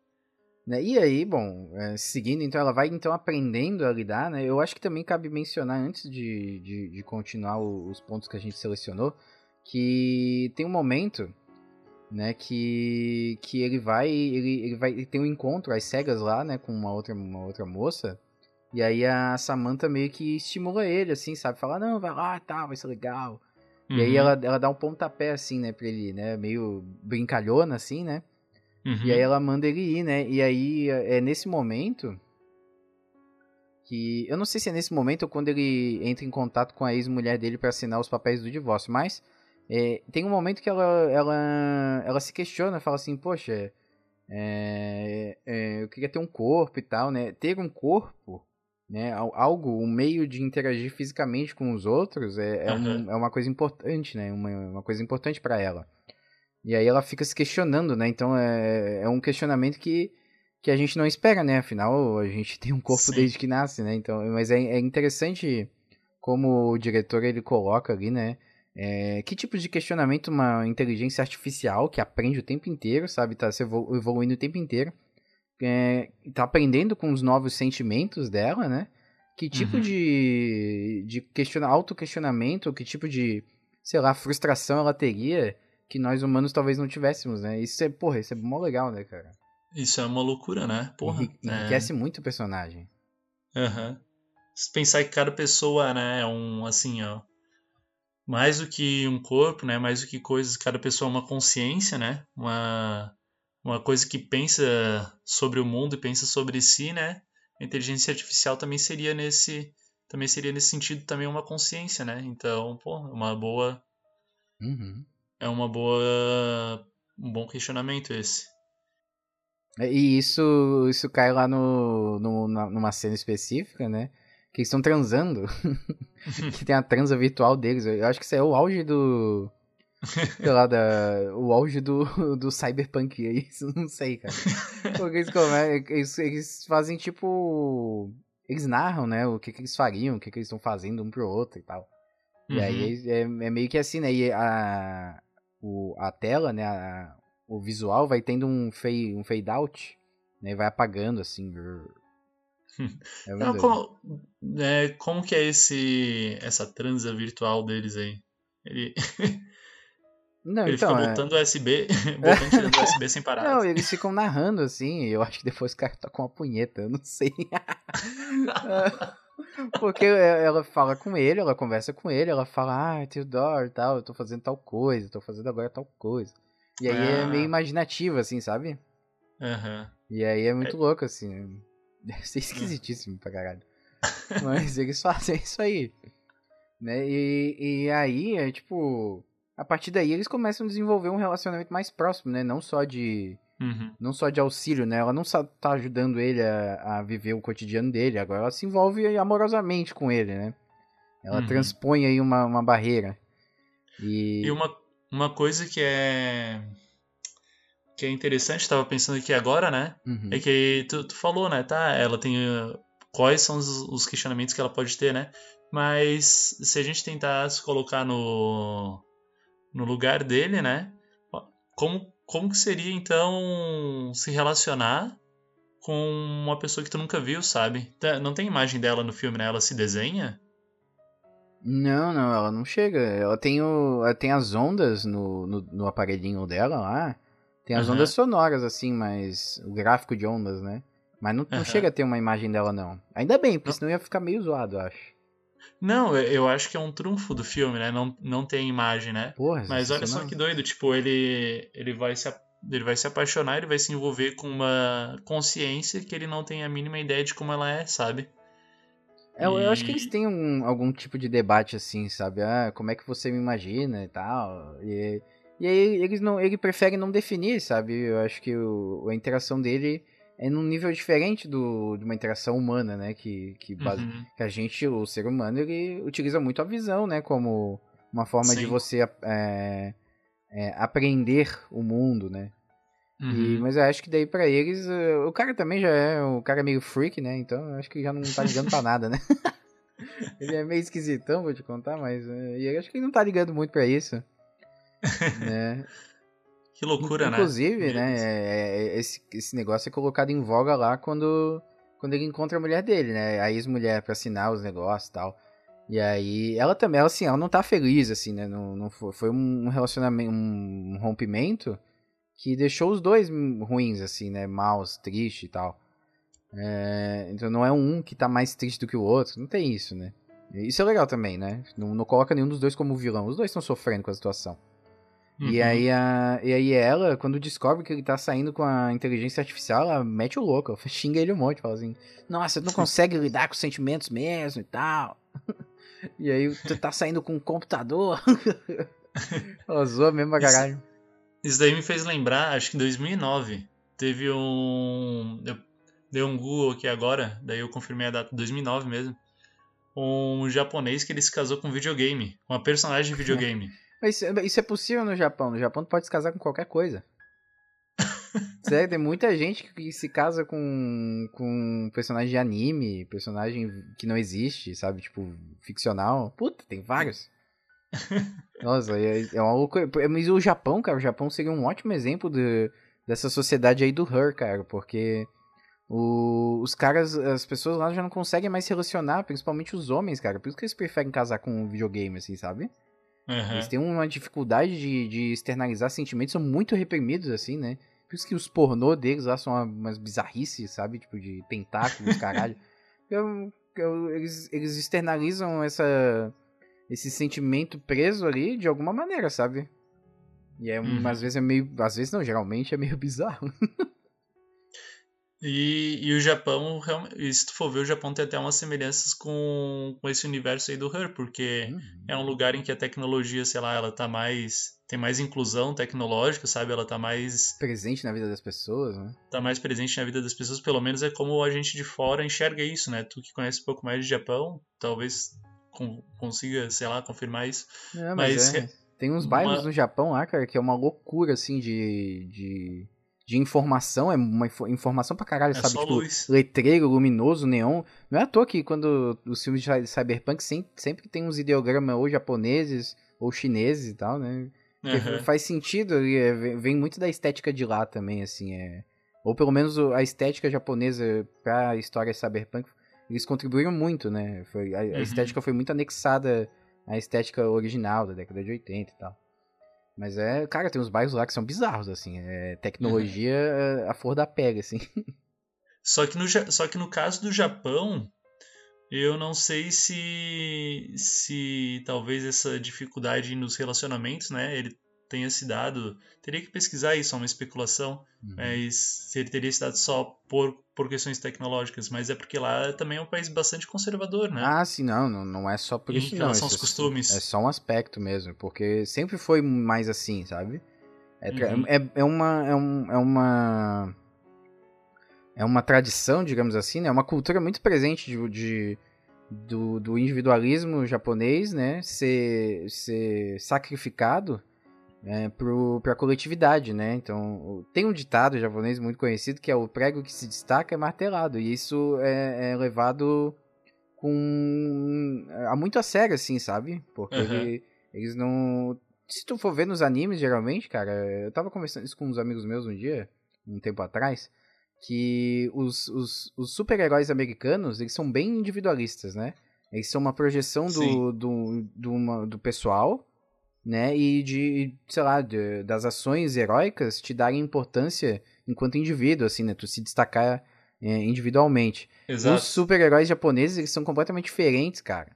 Né? E aí, bom, é, seguindo, então ela vai então aprendendo a lidar, né? Eu acho que também cabe mencionar, antes de, de, de continuar os pontos que a gente selecionou, que tem um momento, né, que, que ele vai, ele, ele vai, ele tem um encontro às cegas lá, né, com uma outra, uma outra moça, e aí a Samantha meio que estimula ele, assim, sabe? Fala, não, vai lá, tá, vai ser legal. Uhum. E aí uhum. ela, ela dá um pontapé, assim, né, pra ele, né, meio brincalhona, assim, né? Uhum. E aí ela manda ele ir, né? E aí é nesse momento que eu não sei se é nesse momento ou quando ele entra em contato com a ex-mulher dele para assinar os papéis do divórcio, mas é, tem um momento que ela, ela, ela se questiona, fala assim, poxa, é, é, eu queria ter um corpo e tal, né? Ter um corpo, né? Algo, um meio de interagir fisicamente com os outros é, uhum. um, é uma coisa importante, né? Uma, uma coisa importante para ela. E aí ela fica se questionando, né? Então é, é um questionamento que, que a gente não espera, né? Afinal, a gente tem um corpo Sim. desde que nasce, né? Então, mas é, é interessante como o diretor ele coloca ali, né? É, que tipo de questionamento uma inteligência artificial que aprende o tempo inteiro, sabe? Tá se evoluindo o tempo inteiro. É, tá aprendendo com os novos sentimentos dela, né? que tipo Uhum. de, de questiona, autoquestionamento, que tipo de, sei lá, frustração ela teria que nós humanos talvez não tivéssemos, né? Isso é, porra, isso é mó legal, né, cara? Isso é uma loucura, né? Porra. Enri- Enriquece muito o personagem. É. Aham. Se pensar que cada pessoa, né, é um, assim, ó. Mais do que um corpo, né? Mais do que coisas, cada pessoa é uma consciência, né? Uma, uma coisa que pensa sobre o mundo e pensa sobre si, né? A inteligência artificial também seria nesse. Também seria nesse sentido também uma consciência, né? Então, pô, é uma boa. Uhum. É uma boa. Um bom questionamento esse. E isso, isso cai lá no, no, numa cena específica, né? Que eles estão transando. que tem a transa virtual deles. Eu acho que isso é o auge do. Sei lá, da, o auge do, do cyberpunk. É isso? Não sei, cara. Porque eles, come- eles, eles fazem tipo. Eles narram, né? O que, que eles fariam, o que, que eles estão fazendo um pro outro e tal. E aí é, é meio que assim, né? E a, o, a tela, né? a- o visual vai tendo um fade, um fade out, né? Vai apagando assim. É Não, como, é, como que é esse essa transa virtual deles aí? Ele, Não, ele então, fica é- botando USB, botando tirando USB sem parar. Não, eles ficam narrando assim, eu acho que depois o cara tá com uma punheta, eu não sei. Porque ela fala com ele, ela conversa com ele, ela fala, ah, Theodore e tal, eu tô fazendo tal coisa, tô fazendo agora tal coisa. E aí é Ah. meio imaginativo, assim, sabe? Aham. E aí é muito louco, assim. Deve ser esquisitíssimo pra caralho. Mas eles fazem isso aí. Né? E, e aí, é tipo. A partir daí eles começam a desenvolver um relacionamento mais próximo, né? Não só de. Uhum. Não só de auxílio, né? Ela não só tá ajudando ele a, a viver o cotidiano dele, agora ela se envolve amorosamente com ele, né? Ela Uhum. transpõe aí uma, uma barreira. E. E uma, uma coisa que é que é interessante, tava pensando aqui agora, né? Uhum. É que tu, tu falou, né? Tá, ela tem uh, quais são os, os questionamentos que ela pode ter, né? Mas se a gente tentar se colocar no no lugar dele, né? Como como que seria então se relacionar com uma pessoa que tu nunca viu, sabe? Tá, Não tem imagem dela no filme, né? Ela se desenha? Não, não, ela não chega. Ela tem, o, ela tem as ondas no, no, no aparelhinho dela lá. Tem as Aham. ondas sonoras, assim, mas. O gráfico de ondas, né? Mas não, não Aham. chega a ter uma imagem dela, não. Ainda bem, porque Não. senão ia ficar meio zoado, eu acho. Não, eu- acho que é um trunfo do filme, né? Não, não tem imagem, né? Porra, Mas olha só que doido, tipo, ele ele vai se ele vai se apaixonar, ele vai se envolver com uma consciência que ele não tem a mínima ideia de como ela é, sabe? Eu, eu acho que eles têm um- algum tipo de debate assim, sabe? Ah, como é que você me imagina e tal. E, e aí eles não, ele prefere não definir, sabe? Eu acho que o- a interação dele é num nível diferente do, de uma interação humana, né? Que, que, base- Uhum. que a gente, o ser humano, ele utiliza muito a visão, né? Como uma forma de Sim. você é, é, aprender o mundo, né? E- Uhum. mas eu acho que daí pra eles, eh, o cara também já é, o cara é meio freak, né? Então eu acho que já não tá ligando pra nada, né? ele é meio esquisitão, vou te contar, mas eh, e eu acho que ele não tá ligando muito pra isso. né? Que loucura, né? Inclusive, né, é- é- esse, esse negócio é colocado em voga lá quando, quando ele encontra a mulher dele, né? A ex-mulher pra assinar os negócios e tal. E aí, ela também, ela, assim, ela não tá feliz, assim, né? Não, não foi, foi um relacionamento, um rompimento que deixou os dois ruins, assim, né? Maus, triste e tal. É, então não é um que tá mais triste do que o outro, não tem isso, né? Isso é legal também, né? Não, não coloca nenhum dos dois como vilão, os dois estão sofrendo com a situação. E Uhum. aí, a, e aí ela, quando descobre que ele tá saindo com a inteligência artificial, ela mete o louco, ela xinga ele um monte, fala assim, nossa, tu não consegue lidar com sentimentos mesmo e tal. E aí, tu tá saindo com um computador. ela zoa mesmo pra Isso- caralho. Isso daí me fez lembrar, acho que em 2009, teve um. Eu dei um Google aqui agora, daí eu confirmei a data, 2009 mesmo. Um japonês que ele se casou com um videogame, uma personagem de videogame. Mas isso- isso é possível no Japão. No Japão tu pode se casar com qualquer coisa. Sério, tem muita gente que se casa com, com personagem de anime, personagem que não existe, sabe? Tipo, ficcional. Puta, tem vários. Nossa, é, é uma loucura. Mas o Japão, cara, o Japão seria um ótimo exemplo de, dessa sociedade aí do Her, cara, porque o, os caras, as pessoas lá já não conseguem mais se relacionar, principalmente os homens, cara. Por isso que eles preferem casar com um videogame, assim, sabe? Aham. Eles têm uma dificuldade de, de externalizar sentimentos, são muito reprimidos, assim, né? Por isso que os pornô deles lá são uma- umas bizarrices, sabe? Tipo, de tentáculos, caralho. Eu- eu- eles, eles externalizam essa, esse sentimento preso ali de alguma maneira, sabe? E é, Uhum. às vezes é meio. Às vezes não, geralmente é meio bizarro. E, e o Japão, se tu for ver, o Japão tem até umas semelhanças com, com esse universo aí do Her, porque é um lugar em que a tecnologia, sei lá, ela tá mais. tem mais inclusão tecnológica, sabe? Ela tá mais. Presente na vida das pessoas, né? tá mais presente na vida das pessoas, pelo menos é como a gente de fora enxerga isso, né? Tu que conhece um pouco mais de Japão, talvez con- consiga, sei lá, confirmar isso. É, mas, Mas é. é- Tem uns uma- bairros no Japão lá, cara, que é uma loucura, assim, de. de, de informação. É uma info- informação pra caralho, É sabe? Tipo, luz. letreiro, luminoso, neon. Não é à toa que quando os filmes de cyberpunk sempre, sempre tem uns ideogramas ou japoneses ou chineses e tal, né? Aham. faz sentido, é, vem- muito da estética de lá também, assim, é... Ou pelo menos a estética japonesa pra história cyberpunk, eles contribuíram muito, né? Foi, a, a Uhum. estética foi muito anexada à estética original da década de 80 e tal. Mas é, cara, tem uns bairros lá que são bizarros, assim, é tecnologia é, a flor da pega, assim. Só que, no, só que no caso do Japão, eu não sei se, se talvez essa dificuldade nos relacionamentos, né, ele tenha se dado. Teria que pesquisar isso, é uma especulação, mas se ele teria se dado só por, por questões tecnológicas, mas é porque lá também é um país bastante conservador, né? Ah, sim, não, não, não é só por Em isso não. aos costumes. É só um aspecto mesmo, porque sempre foi mais assim, sabe? É, Uhum. é, é uma é, um, é uma é uma tradição, digamos assim, né? É uma cultura muito presente de, de- do, do individualismo japonês, né? Ser, ser sacrificado é, pro, pra coletividade, né? Então, tem um ditado japonês muito conhecido que é o prego que se destaca é martelado, e isso é, é levado com a muito a sério, assim, sabe? Porque Aham. ele- eles não. Se tu for ver nos animes, geralmente, cara, eu tava conversando isso com uns amigos meus um dia, um tempo atrás, que os, os, os super-heróis americanos, eles são bem individualistas, né? Eles são uma projeção do, do, do, uma- do pessoal, né? E de, sei lá, de- das ações heróicas te darem importância enquanto indivíduo, assim, né? Tu se destacar é, individualmente. Exato. Os super-heróis japoneses, eles são completamente diferentes, cara.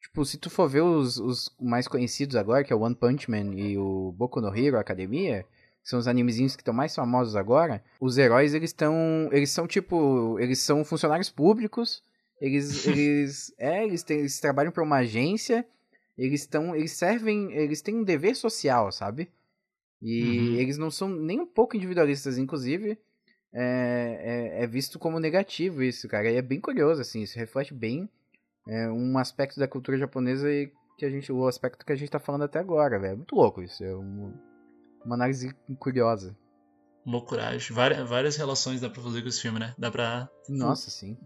Tipo, se tu for ver os, os mais conhecidos agora, que é o One Punch Man e o Boku no Hero Academia, que são os animezinhos que estão mais famosos agora, os heróis, eles estão, eles são tipo, eles são funcionários públicos, eles, eles, é, eles, têm, eles trabalham para uma agência, eles estão, eles servem, eles têm um dever social, sabe? E Uhum. eles não são nem um pouco individualistas, inclusive, é, é, é visto como negativo isso, cara. E é bem curioso, assim, isso reflete bem é, um aspecto da cultura japonesa e que a gente, o aspecto que a gente tá falando até agora, velho. É muito louco isso, é um- uma análise curiosa. Loucuragem. Várias, várias relações dá pra fazer com esse filme, né? Dá pra. Nossa, sim.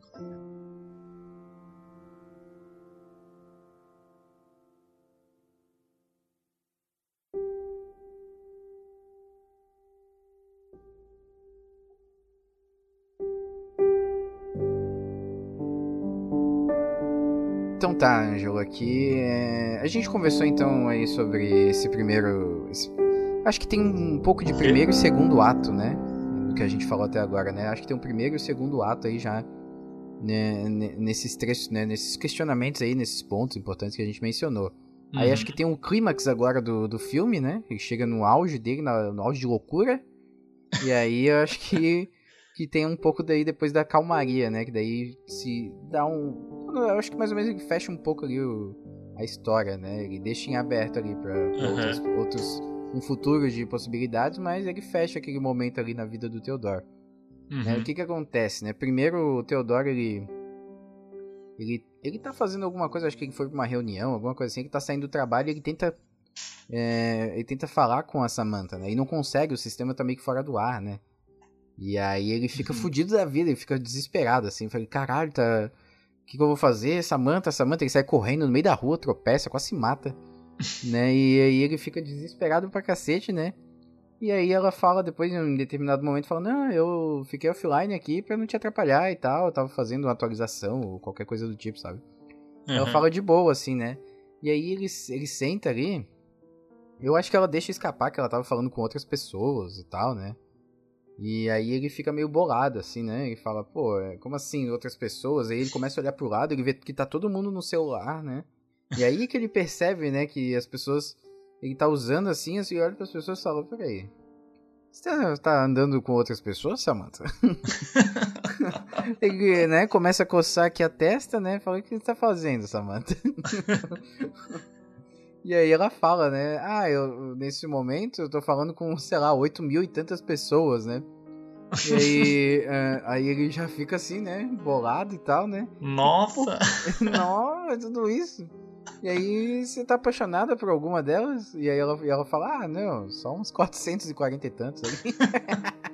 Tá, Ângelo, aqui é, a gente conversou então aí sobre esse primeiro, esse- acho que tem um pouco de primeiro e segundo ato, né, do que a gente falou até agora, né? Acho que tem um primeiro e segundo ato aí já né, ne- nesses trechos, né, nesses questionamentos aí, nesses pontos importantes que a gente mencionou. Aí Uhum. acho que tem um clímax agora do, do filme, né? Ele chega no auge dele, no auge de loucura. E aí eu acho que, que tem um pouco daí depois da calmaria, né? Que daí se dá um. Eu acho que mais ou menos ele fecha um pouco ali o- a história, né? Ele deixa em aberto ali pra, pra Uhum. outros, outros. Um futuro de possibilidades, mas ele fecha aquele momento ali na vida do Theodore. né? Uhum. O que que acontece, né? Primeiro, o Theodore, ele... Ele, ele tá fazendo alguma coisa, acho que ele foi pra uma reunião, alguma coisa assim, que tá saindo do trabalho e ele tenta... é, ele tenta falar com a Samantha, né? E não consegue, o sistema tá meio que fora do ar, né? E aí ele fica Uhum. fudido da vida, ele fica desesperado, assim. Falei, caralho, tá... O que, que eu vou fazer? Samantha, Samantha, ele sai correndo no meio da rua, tropeça, quase se mata. né? E aí ele fica desesperado pra cacete, né? E aí ela fala depois, em um determinado momento, fala, não, eu fiquei offline aqui pra não te atrapalhar e tal, eu tava fazendo uma atualização ou qualquer coisa do tipo, sabe? Ela Uhum. fala de boa, assim, né? E aí ele, ele senta ali. Eu acho que ela deixa escapar que ela tava falando com outras pessoas e tal, né? E aí ele fica meio bolado, assim, né? Ele fala, pô, é, como assim outras pessoas? Aí ele começa a olhar pro lado, ele vê que tá todo mundo no celular, né? E aí que ele percebe, né, que as pessoas. Ele tá usando assim, assim, olha pras pessoas e fala, peraí. Você tá, tá andando com outras pessoas, Samantha? ele, né, começa a coçar aqui a testa, né? Fala, o que você tá fazendo, Samantha? E aí ela fala, né? Ah, eu nesse momento eu tô falando com, sei lá, 8 mil e tantas pessoas, né? E aí, eh, aí ele já fica assim, né? Bolado e tal, né? Nossa! É tudo isso. E aí você tá apaixonada por alguma delas? E aí ela, e ela fala, ah, não, só uns 440 e tantos ali.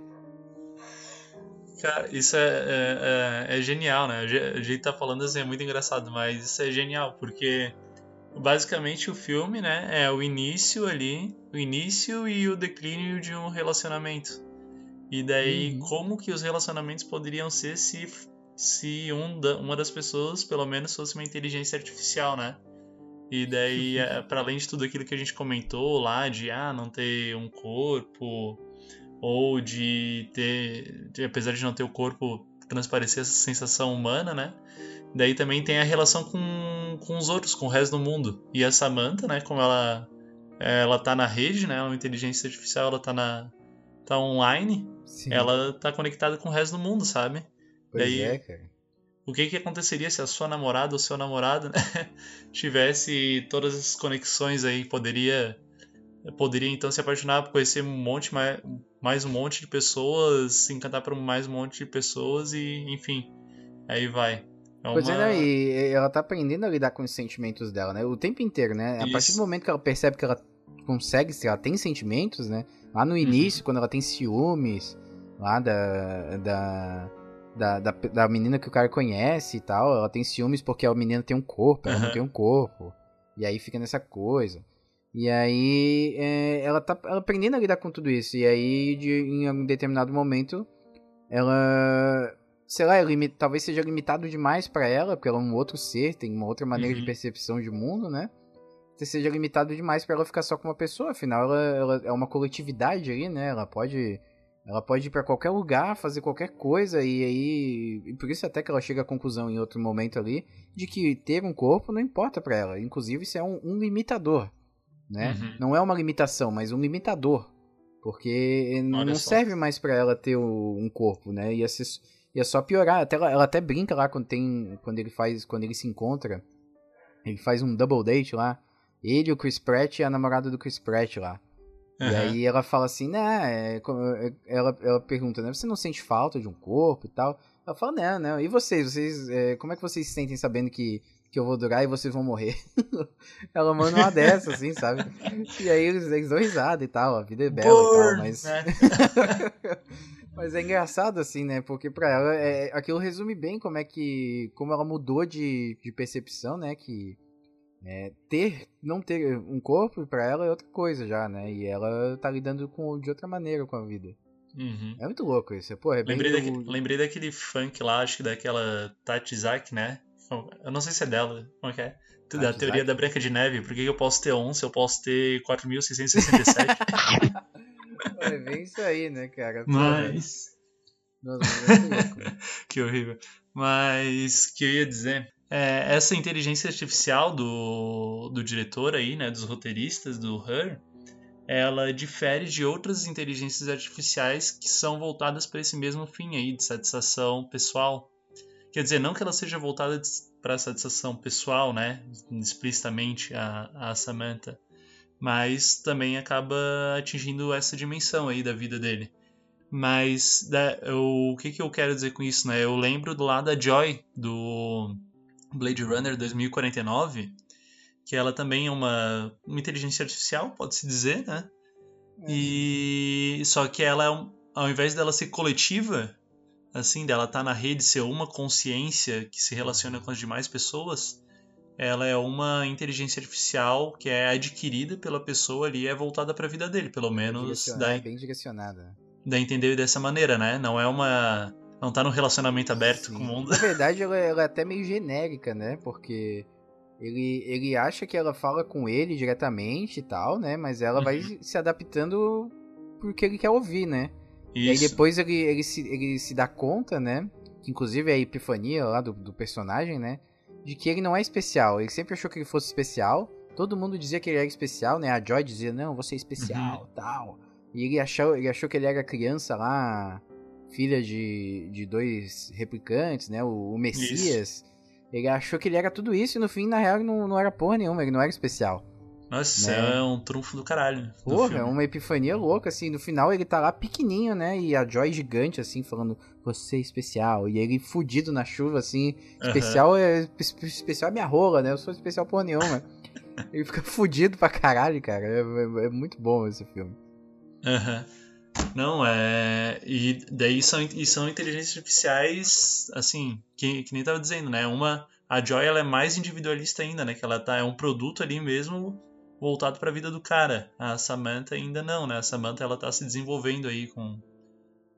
Cara, isso é, é, é- é genial, né? O jeito que tá falando assim é muito engraçado, mas isso é genial, porque basicamente o filme, né, é o início ali, o início e o declínio de um relacionamento. E daí, Uhum. como que os relacionamentos poderiam ser se, se um da- uma das pessoas, pelo menos, fosse uma inteligência artificial, né? E daí, é, para além de tudo aquilo que a gente comentou lá, de ah, não ter um corpo, ou de ter, de, apesar de não ter o corpo, transparecer essa sensação humana, né? Daí também tem a relação com, com os outros, com o resto do mundo. E a Samantha, né, como ela ela tá na rede, né, uma inteligência artificial, ela tá na tá online, Sim, ela tá conectada com o resto do mundo, sabe? pois daí- é, cara. O que que aconteceria se a sua namorada ou seu namorado né, tivesse todas essas conexões aí, poderia poderia então se apaixonar, conhecer um monte mais, mais um monte de pessoas, se encantar por mais um monte de pessoas e enfim, aí vai. É Pois é, uma- né? E ela tá aprendendo a lidar com os sentimentos dela, né? O tempo inteiro, né? A partir Isso. do momento que ela percebe que ela consegue, se ela tem sentimentos, né? Lá Uhum. no início, quando ela tem ciúmes, lá da, da, da, da, da menina que o cara conhece e tal, ela tem ciúmes porque a menina tem um corpo, ela não Aham. tem um corpo. E aí fica nessa coisa. E aí é, ela tá ela aprendendo a lidar com tudo isso. E aí, de, em um determinado momento, ela sei lá, é talvez seja limitado demais pra ela, porque ela é um outro ser, tem uma outra maneira de Uhum. percepção de mundo, né? Seja limitado demais pra ela ficar só com uma pessoa, afinal ela, ela é uma coletividade ali, né? Ela pode ela pode ir pra qualquer lugar, fazer qualquer coisa e aí e por isso até que ela chega à conclusão em outro momento ali de que ter um corpo não importa pra ela, inclusive isso é um, um limitador, né? Uhum. Não é uma limitação, mas um limitador. Porque Olha não só. serve mais pra ela ter um corpo, né? Ia, ser, ia só piorar. Até, ela, ela até brinca lá quando tem. Quando ele faz. Quando ele se encontra. Ele faz um double date lá. Ele, o Chris Pratt e a namorada do Chris Pratt lá. E Aham. aí ela fala assim, né? é, é, ela, ela pergunta, né? Você não sente falta de um corpo e tal? Ela fala, não, não. E vocês? Vocês. é, como é que vocês se sentem sabendo que, que eu vou durar e vocês vão morrer? ela manda uma dessa, assim, sabe? E aí eles, eles dão risada e tal, a vida é bela e tal, mas. né? Mas é engraçado assim, né? Porque pra ela, é, aquilo resume bem como é que. Como ela mudou de, de percepção, né? Que é, ter, não ter um corpo pra ela é outra coisa já, né? E ela tá lidando com, de outra maneira com a vida. Uhum. É muito louco isso. Pô, é. Lembrei, daquele, lembrei daquele funk lá, acho que daquela Tati Zak, né? Eu não sei se é dela, como é que é? Da Tati teoria da Branca de Neve. Por que eu posso ter 11 se eu posso ter 4.667? É bem isso aí, né, cara? Mas. Nossa, é? Que horrível. Mas, que eu ia dizer. é, essa inteligência artificial do, do diretor aí, né? Dos roteiristas do Her. Ela difere de outras inteligências artificiais que são voltadas para esse mesmo fim aí, de satisfação pessoal. Quer dizer, não que ela seja voltada para satisfação pessoal, né? Explicitamente a, a Samantha. Mas também acaba atingindo essa dimensão aí da vida dele. Mas da- eu- o que, que eu quero dizer com isso, né? Eu lembro do lado da Joy, do Blade Runner 2049, que ela também é uma, uma inteligência artificial, pode-se dizer, né? E só que ela, é ao invés dela ser coletiva, assim, dela estar na rede, ser uma consciência que se relaciona com as demais pessoas, ela é uma inteligência artificial que é adquirida pela pessoa ali e é voltada para a vida dele, pelo menos dá, é bem direcionada. dá a entender dessa maneira, né? Não é uma não tá num relacionamento aberto Sim. com o mundo. Na verdade, ela, ela é até meio genérica, né? Porque ele, ele acha que ela fala com ele diretamente e tal, né? Mas ela vai Uhum. se adaptando porque ele quer ouvir, né? E aí Isso. depois ele, ele, se, ele se dá conta, né? Que inclusive é a epifania lá do, do personagem, né? De que ele não é especial. Ele sempre achou que ele fosse especial. Todo mundo dizia que ele era especial, né? A Joy dizia, não, você é especial, Uhum. tal. E ele achou, ele achou que ele era criança lá, filha de, de dois replicantes, né? O, o Messias. Ele achou que ele era tudo isso e no fim, na real, ele não, não era porra nenhuma, ele não era especial. Nossa, né? é um trunfo do caralho. do Porra, filme. é uma epifania louca, assim. No final ele tá lá pequenininho, né? E a Joy gigante, assim, falando, você é especial. E ele fudido na chuva, assim. Especial é espe- especial é minha rola, né? Eu sou especial porra nenhuma. ele fica fudido pra caralho, cara. É, é- é muito bom esse filme. Aham. Não, é. E daí são, e são inteligências artificiais, assim, que, que nem tava dizendo, né? Uma. A Joy ela é mais individualista ainda, né? Que ela tá, é um produto ali mesmo voltado pra vida do cara. A Samantha ainda não, né? A Samantha ela tá se desenvolvendo aí com,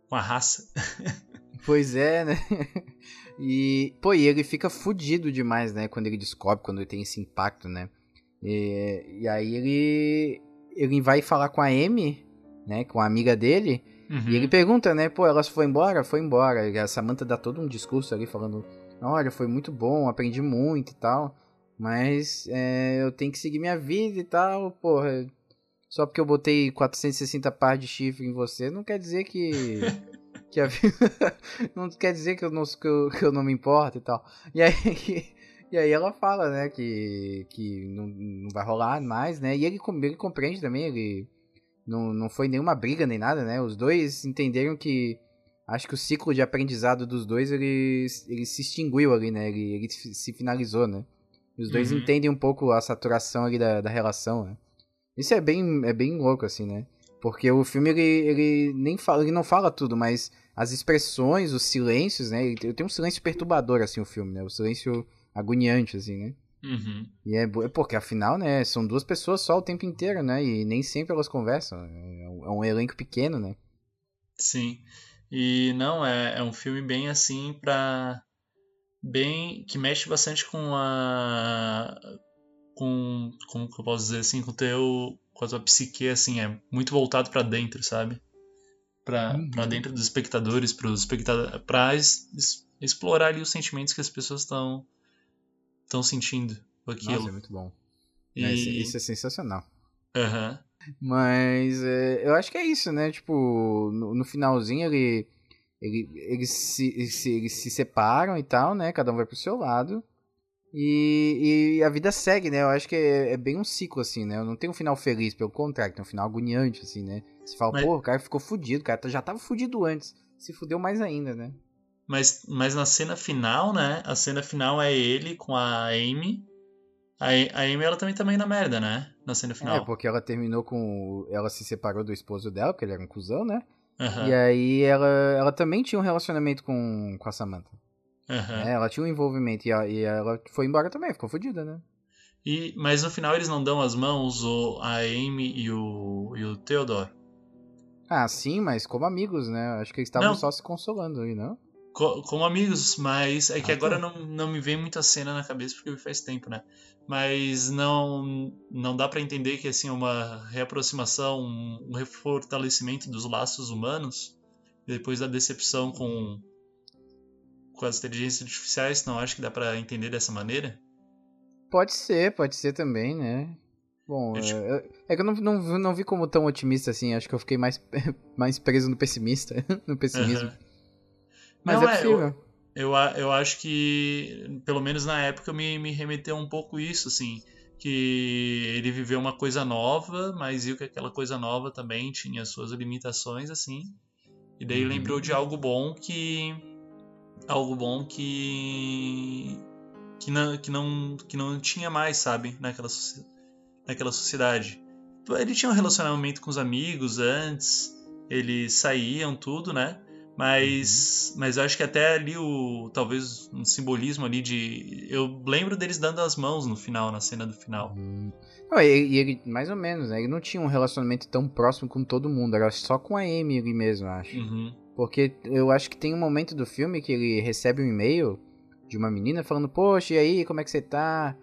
com a raça. Pois é, né? E, pô, e ele fica fudido demais, né? Quando ele descobre, quando ele tem esse impacto, né? E, e aí ele, ele vai falar com a Amy, né? Com a amiga dele. Uhum. E ele pergunta, né? Pô, ela foi embora? Foi embora. E a Samantha dá todo um discurso ali falando: Olha, foi muito bom, aprendi muito e tal. Mas é, eu tenho que seguir minha vida e tal, porra. Só porque eu botei 460 par de chifre em você, não quer dizer que. que a vida. não quer dizer que eu, não, que, eu, que eu não me importo e tal. E aí. E aí ela fala, né, que, que não, não vai rolar mais, né? E ele, ele compreende também, ele. Não, não foi nenhuma briga nem nada, né? Os dois entenderam que. Acho que o ciclo de aprendizado dos dois ele, ele se extinguiu ali, né? Ele, ele se finalizou, né? Os dois Uhum. entendem um pouco a saturação ali da, da relação, né? Isso é bem, é bem louco, assim, né? Porque o filme, ele, ele nem fala, ele não fala tudo, mas as expressões, os silêncios, né? Ele tem um silêncio perturbador, assim, o filme, né? O silêncio agoniante, assim, né? Uhum. E é, é porque afinal, né, são duas pessoas só o tempo inteiro, né? E nem sempre elas conversam. É um, é um elenco pequeno, né? Sim. E não, é, é um filme bem assim pra. Bem. que mexe bastante com a. com. como que eu posso dizer assim, com o teu. com a tua psique, assim, é muito voltado pra dentro, sabe? Pra, Uhum. pra dentro dos espectadores, pros espectadores. pra es- explorar ali os sentimentos que as pessoas estão. estão sentindo aquilo. Nossa, é muito bom. E- É, isso, isso é sensacional. Aham. Mas é, eu acho que é isso, né? Tipo, no, no finalzinho ele, ele, eles, se, eles se- eles se separam e tal, né? Cada um vai pro seu lado. E, e a vida segue, né? Eu acho que é, é bem um ciclo, assim, né? Não tem um final feliz, pelo contrário, tem um final agoniante, assim, né? Você fala, Mas- pô, o cara ficou fudido, o cara já tava fudido antes. Se fudeu mais ainda, né? Mas, mas na cena final, né? A cena final é ele com a Amy. A, a Amy, ela também tá meio na merda, né? Na cena É, final. porque ela terminou com. Ela se separou do esposo dela, porque ele era um cuzão, né? Aham, E aí ela, ela também tinha um relacionamento com, com a Samantha. aham. É, ela tinha um envolvimento e, a- e ela foi embora também, ficou fodida, né? E, mas no final eles não dão as mãos, o, a Amy e o, e o Theodore. Ah, sim, mas como amigos, né? Acho que eles estavam só se consolando aí, não? Co- como amigos, mas é que Ah, agora tá. não, não me vem muita cena na cabeça porque faz tempo, né? Mas não não dá pra entender que assim uma reaproximação, um, refortalecimento dos laços humanos depois da decepção com com as inteligências artificiais, não acho que dá pra entender dessa maneira. Pode ser, pode ser também, né? Bom, Eu, é, tipo- eu- é que eu não, não, não vi como tão otimista assim, acho que eu fiquei mais, mais preso no pessimista, no pessimismo. Aham. Mas Não, é é, possível. Eu, a- eu acho que, pelo menos na época, me, me remeteu um pouco isso, assim. Que ele viveu uma coisa nova, mas viu que aquela coisa nova também tinha suas limitações, assim. E daí Uhum. lembrou de algo bom que. Algo bom que. Que não, que não, que não tinha mais, sabe? Naquela, naquela sociedade. Ele tinha um relacionamento com os amigos antes, eles saíam, tudo, né? Mas, mas eu acho que até ali o talvez um simbolismo ali de eu lembro deles dando as mãos no final, na cena do final. Hum. Não, e, ele, mais ou menos, né? Ele não tinha um relacionamento tão próximo com todo mundo, era só com a Amy ali mesmo, acho. Uhum. Porque eu acho que tem um momento do filme que ele recebe um e-mail de uma menina falando, poxa, e aí, como é que você tá?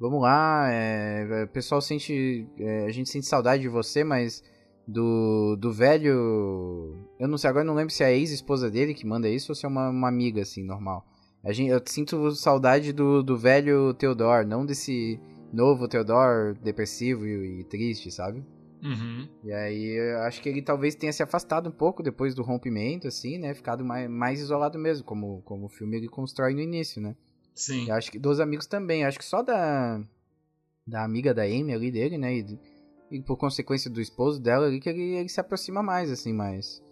Vamos lá, é, o pessoal sente. é, a gente sente saudade de você, mas do, do velho. Eu não sei, agora eu não lembro se é a ex-esposa dele que manda isso ou se é uma, uma amiga, assim, normal. A gente, eu sinto saudade do, do velho Theodore, não desse novo Theodore depressivo e, e triste, sabe? Uhum. E aí eu acho que ele talvez tenha se afastado um pouco depois do rompimento, assim, né? Ficado mais, mais isolado mesmo, como, como o filme ele constrói no início, né? Sim. Eu acho que dos amigos também. Acho que só da, da amiga da Amy ali dele, né? E, e por consequência do esposo dela ali, que ele, ele se aproxima mais, assim, mas.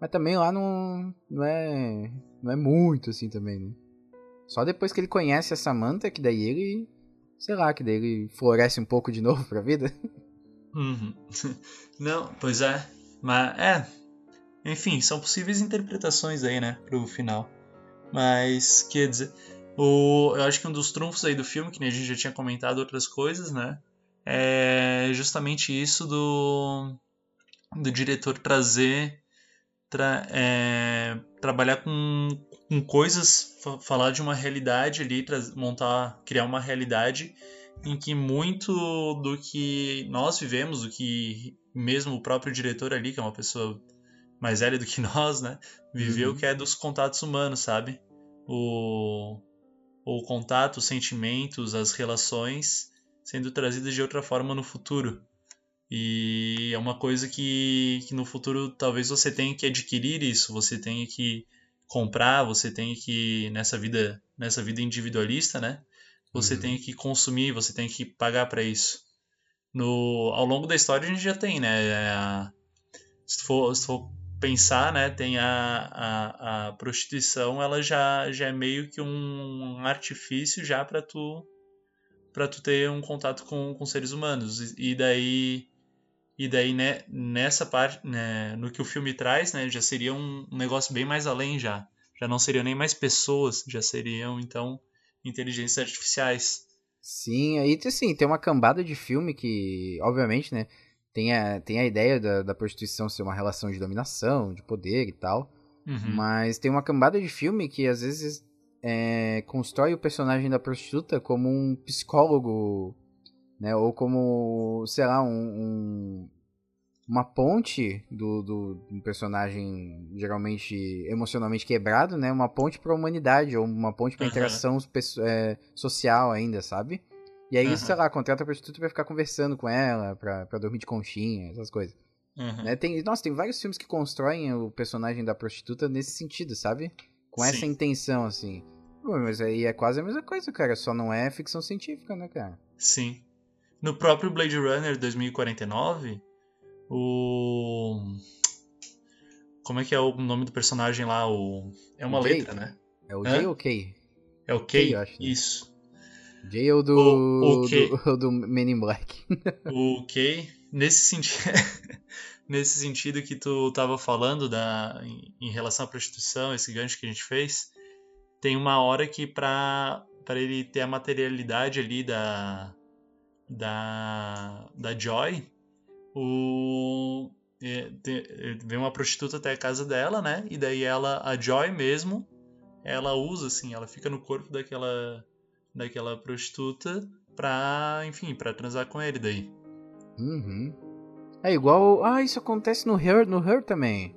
Mas também lá não, não é. Não é muito, assim, também, né? Só depois que ele conhece a Samantha, que daí ele. Sei lá, que daí ele floresce um pouco de novo pra vida. Uhum. Não, pois é. Mas é. Enfim, são possíveis interpretações aí, né, pro final. Mas, quer dizer, o, eu acho que um dos trunfos aí do filme, que nem a gente já tinha comentado outras coisas, né, é justamente isso do, do diretor trazer, tra, é, trabalhar com, com coisas, fa- falar de uma realidade ali, montar, criar uma realidade em que muito do que nós vivemos, do que mesmo o próprio diretor ali, que é uma pessoa mais velha do que nós, né, viveu, Uhum. que é dos contatos humanos, sabe? O, o contato, os sentimentos, as relações sendo trazidas de outra forma no futuro. E é uma coisa que, que no futuro talvez você tenha que adquirir isso, você tenha que comprar, você tenha que nessa vida, nessa vida individualista, né? Você Uhum. tem que consumir, você tem que pagar para isso. No, ao longo da história a gente já tem, né? é a- se, for, se for pensar, né? Tem a, a, a prostituição, ela já, já é meio que um artifício já para tu para tu ter um contato com, com seres humanos. E, e daí e daí né, nessa parte, né, no que o filme traz, né, já seria um, um negócio bem mais além já. Já não seriam nem mais pessoas, já seriam então inteligências artificiais. Sim, aí assim, tem uma cambada de filme que, obviamente, né, tem a, tem a ideia da, da prostituição ser uma relação de dominação, de poder e tal, Uhum. mas tem uma cambada de filme que às vezes é, constrói o personagem da prostituta como um psicólogo, né, ou como, sei lá, um, um- uma ponte do, do, do personagem geralmente emocionalmente quebrado, né, uma ponte para a humanidade, ou uma ponte para Aham. interação é, social ainda, sabe? E aí, Aham. sei lá, contrata a prostituta pra ficar conversando com ela, pra, pra dormir de conchinha, essas coisas. Uhum. Né? Tem, nossa, tem vários filmes que constroem o personagem da prostituta nesse sentido, sabe? Com essa Sim. intenção, assim. Pô, mas aí é quase a mesma coisa, cara. Só não é ficção científica, né, cara? Sim. No próprio Blade Runner 2049, o. Como é que é o nome do personagem lá? O... É uma O letra, né? É o Hã? Jay ou K? É o K? eu acho, né? Isso. Jay ou do, O- o K. do, do Men in Black? O K, nesse sentido, nesse sentido que tu tava falando da, em, em relação à prostituição, esse gancho que a gente fez, tem uma hora que pra ele ter a materialidade ali da, da, da Joy, o, é, é, vem uma prostituta até a casa dela, né? E daí ela, a Joy mesmo, ela usa assim, ela fica no corpo daquela, daquela prostituta pra, enfim, pra transar com ele daí. Uhum. É igual. Ah, isso acontece no Her, no Her também.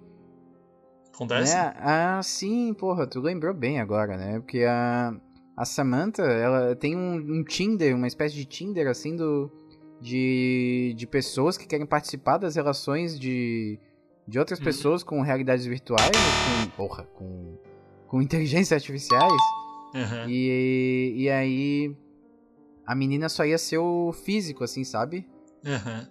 Acontece? Né? Ah, sim, porra, tu lembrou bem agora, né? Porque a, a Samantha, ela tem um, um Tinder, uma espécie de Tinder, assim, do, de, de pessoas que querem participar das relações de, de outras Uhum. pessoas com realidades virtuais, com, porra, com, com inteligências artificiais. Aham. E, e aí a menina só ia ser o físico, assim, sabe? Aham.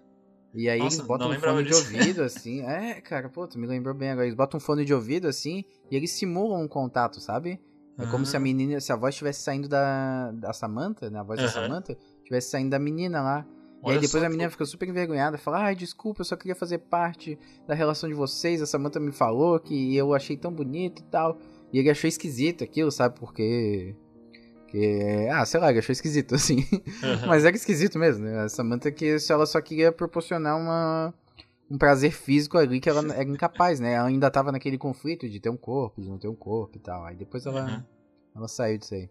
E aí Nossa, eles botam um fone de disso. ouvido, assim. É, cara, pô, tu me lembrou bem agora. Eles botam um fone de ouvido, assim, e eles simulam um contato, sabe? É como se a Ah. menina, se a voz estivesse saindo da, da Samantha, né? A voz da Aham. Samantha, estivesse saindo da menina lá. e aí depois a menina que... fica super envergonhada, fala, ai, desculpa, eu só queria fazer parte da relação de vocês, a Samantha me falou que eu achei tão bonito e tal. E ele achou esquisito aquilo, sabe? Porque. Que, ah, sei lá, ele achou esquisito, assim. Uhum. Mas era esquisito mesmo, né? A Samantha que ela só queria proporcionar uma, um prazer físico ali que ela era incapaz, né? Ela ainda tava naquele conflito de ter um corpo, de não ter um corpo e tal. Aí depois ela, uhum. ela saiu disso aí.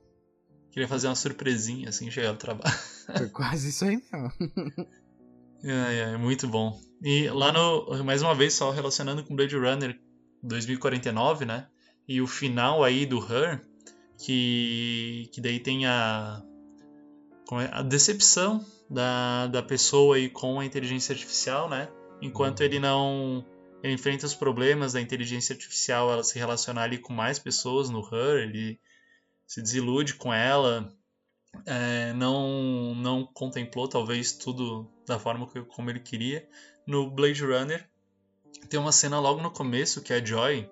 Queria fazer uma surpresinha assim, chegar no trabalho. Foi quase isso aí mesmo. É, é, muito bom. E lá no. Mais uma vez, só relacionando com Blade Runner 2049, né? E o final aí do Her, que, que daí tem a, é, a decepção da, da pessoa aí com a inteligência artificial, né? Enquanto ele não ele enfrenta os problemas da inteligência artificial, ela se relacionar ali com mais pessoas no Her, ele se desilude com ela, é, não não contemplou talvez tudo da forma que, como ele queria. No Blade Runner tem uma cena logo no começo que a Joy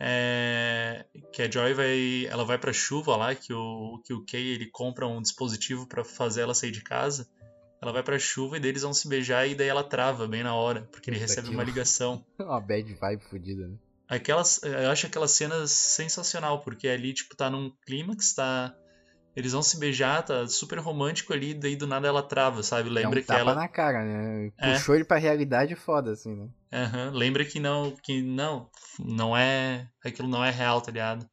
é, que a Joy vai, ela vai para chuva lá, que o que o Kay ele compra um dispositivo para fazer ela sair de casa. Ela vai pra chuva e deles vão se beijar e daí ela trava bem na hora, porque ele recebe uma ligação. uma bad vibe fodida, né? Aquelas, eu acho aquela cena sensacional, porque ali, tipo, tá num clímax, tá. Eles vão se beijar, tá super romântico ali, daí do nada ela trava, sabe? Lembra é um que ela. na cara, né? Puxou é. ele pra realidade foda, assim, né? Uhum. Lembra que não, que não, não é. Aquilo não é real, tá ligado?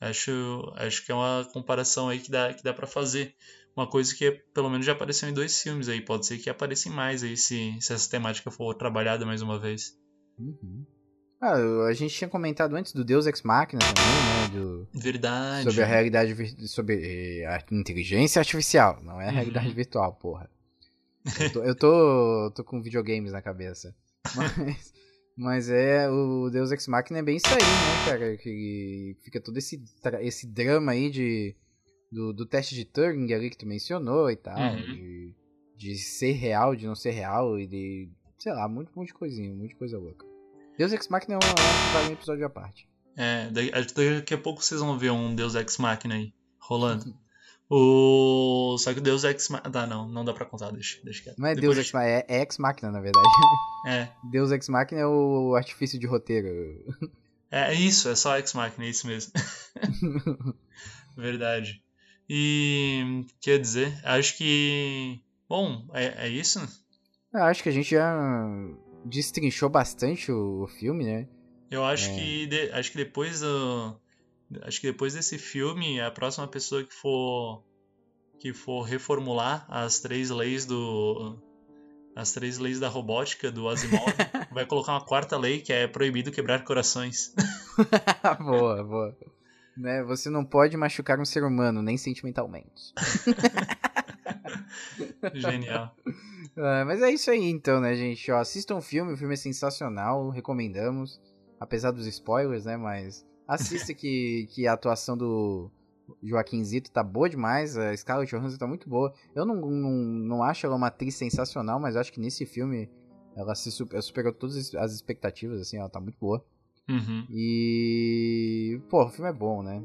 Acho, acho que é uma comparação aí que dá, que dá para fazer. Uma coisa que pelo menos já apareceu em dois filmes aí. Pode ser que apareça em mais aí se, se essa temática for trabalhada mais uma vez. Uhum. Ah, a gente tinha comentado antes do Deus Ex Machina também, né? Do, Verdade. Sobre a realidade sobre a inteligência artificial, não é a realidade uhum. virtual, porra. Eu tô, eu tô, tô com videogames na cabeça. Mas, mas é, o Deus Ex Machina é bem isso aí, né, cara? Que fica todo esse, esse drama aí de, do, do teste de Turing ali que tu mencionou e tal. Uhum. De, de ser real, de não ser real e de, sei lá, muito, muito coisinha, muita coisa louca. Deus Ex Machina é um, é um episódio à parte. É, daqui a pouco vocês vão ver um Deus Ex Machina aí, rolando. O... Só que o Deus Ex Machina... Tá, não, não dá pra contar, deixa, deixa quieto. Não é Deus Ex Machina, é Ex Machina, na verdade. É. Deus Ex Machina é o artifício de roteiro. É isso, é só Ex Machina, é isso mesmo. Verdade. E... quer dizer, acho que... Bom, é, é isso? Eu acho que a gente já destrinchou bastante o, o filme, né? Eu acho é. que de, acho que depois do acho que depois desse filme a próxima pessoa que for que for reformular as três leis do as três leis da robótica do Asimov vai colocar uma quarta lei que é proibido quebrar corações. boa, boa. Né, você não pode machucar um ser humano, nem sentimentalmente. Genial. Ah, mas é isso aí então, né, gente? Ó, assistam o filme, o filme é sensacional, recomendamos. Apesar dos spoilers, né? Mas assista que, que a atuação do Joaquim Zito tá boa demais, a Scarlett Johansson tá muito boa. Eu não, não, não acho ela uma atriz sensacional, mas acho que nesse filme ela se super, superou todas as expectativas, assim, ela tá muito boa. Uhum. E. Pô, o filme é bom, né?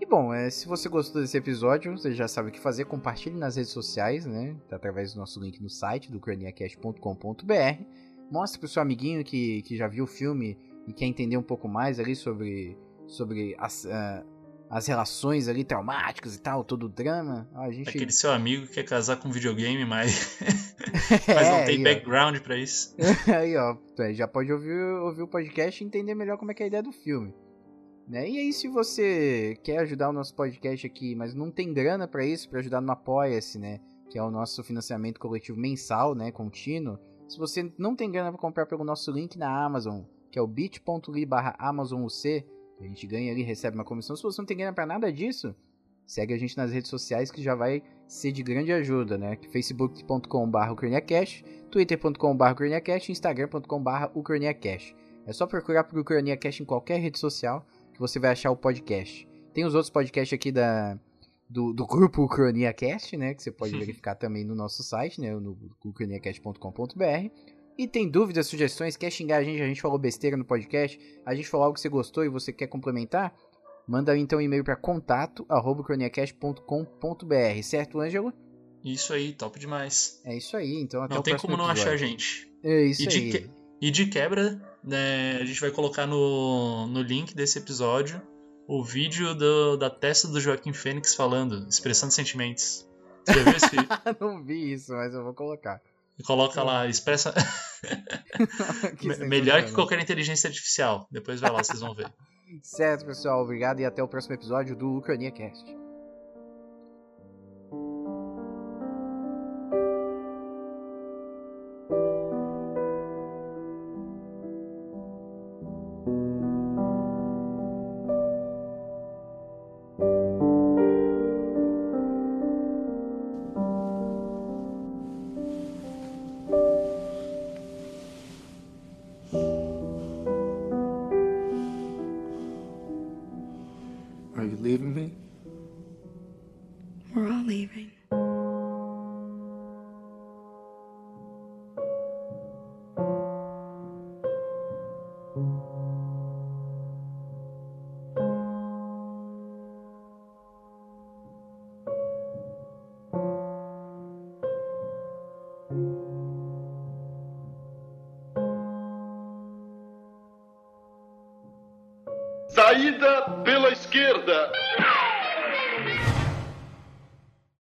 E bom, é, se você gostou desse episódio, você já sabe o que fazer. Compartilhe nas redes sociais, né? Através do nosso link no site do craniacast.com.br. Mostre pro seu amiguinho que, que já viu o filme e quer entender um pouco mais ali sobre, sobre as, uh, as relações ali traumáticas e tal, todo o drama. A gente... Aquele seu amigo que quer casar com videogame, mas, mas não tem aí, background para isso. aí, ó, já pode ouvir, ouvir o podcast e entender melhor como é, é a ideia do filme. Né? E aí, se você quer ajudar o nosso podcast aqui, mas não tem grana para isso, para ajudar no Apoia-se, né? Que é o nosso financiamento coletivo mensal, né? Contínuo. Se você não tem grana para comprar pelo nosso link na Amazon, que é o bit.ly barra AmazonUC, a gente ganha ali, recebe uma comissão. Se você não tem grana para nada disso, segue a gente nas redes sociais que já vai ser de grande ajuda, né? facebook.com.br ucraniacast, twitter.com.br ucraniacast, instagram.com.br ucraniacast. É só procurar por Ucraniacast em qualquer rede social que você vai achar o podcast. Tem os outros podcasts aqui da, do, do grupo UcraniaCast, né? Que você pode verificar também no nosso site, né? No ucraniacast.com.br. E tem dúvidas, sugestões, quer xingar a gente, a gente falou besteira no podcast, a gente falou algo que você gostou e você quer complementar? Manda então um e-mail para contato@croniacast.com.br, certo, Ângelo? Isso aí, top demais. É isso aí, então até não o tem próximo como não episódio. achar a gente. É isso E de, aí. que- e de quebra, né, a gente vai colocar no, no link desse episódio o vídeo do- da testa do Joaquim Fênix falando, expressando sentimentos. Você viu esse não vi isso, mas eu vou colocar. Coloca lá, expressa. Que Me- Melhor que qualquer inteligência artificial. Depois vai lá, vocês vão ver. Certo, pessoal. Obrigado e até o próximo episódio do Ucrania Cast.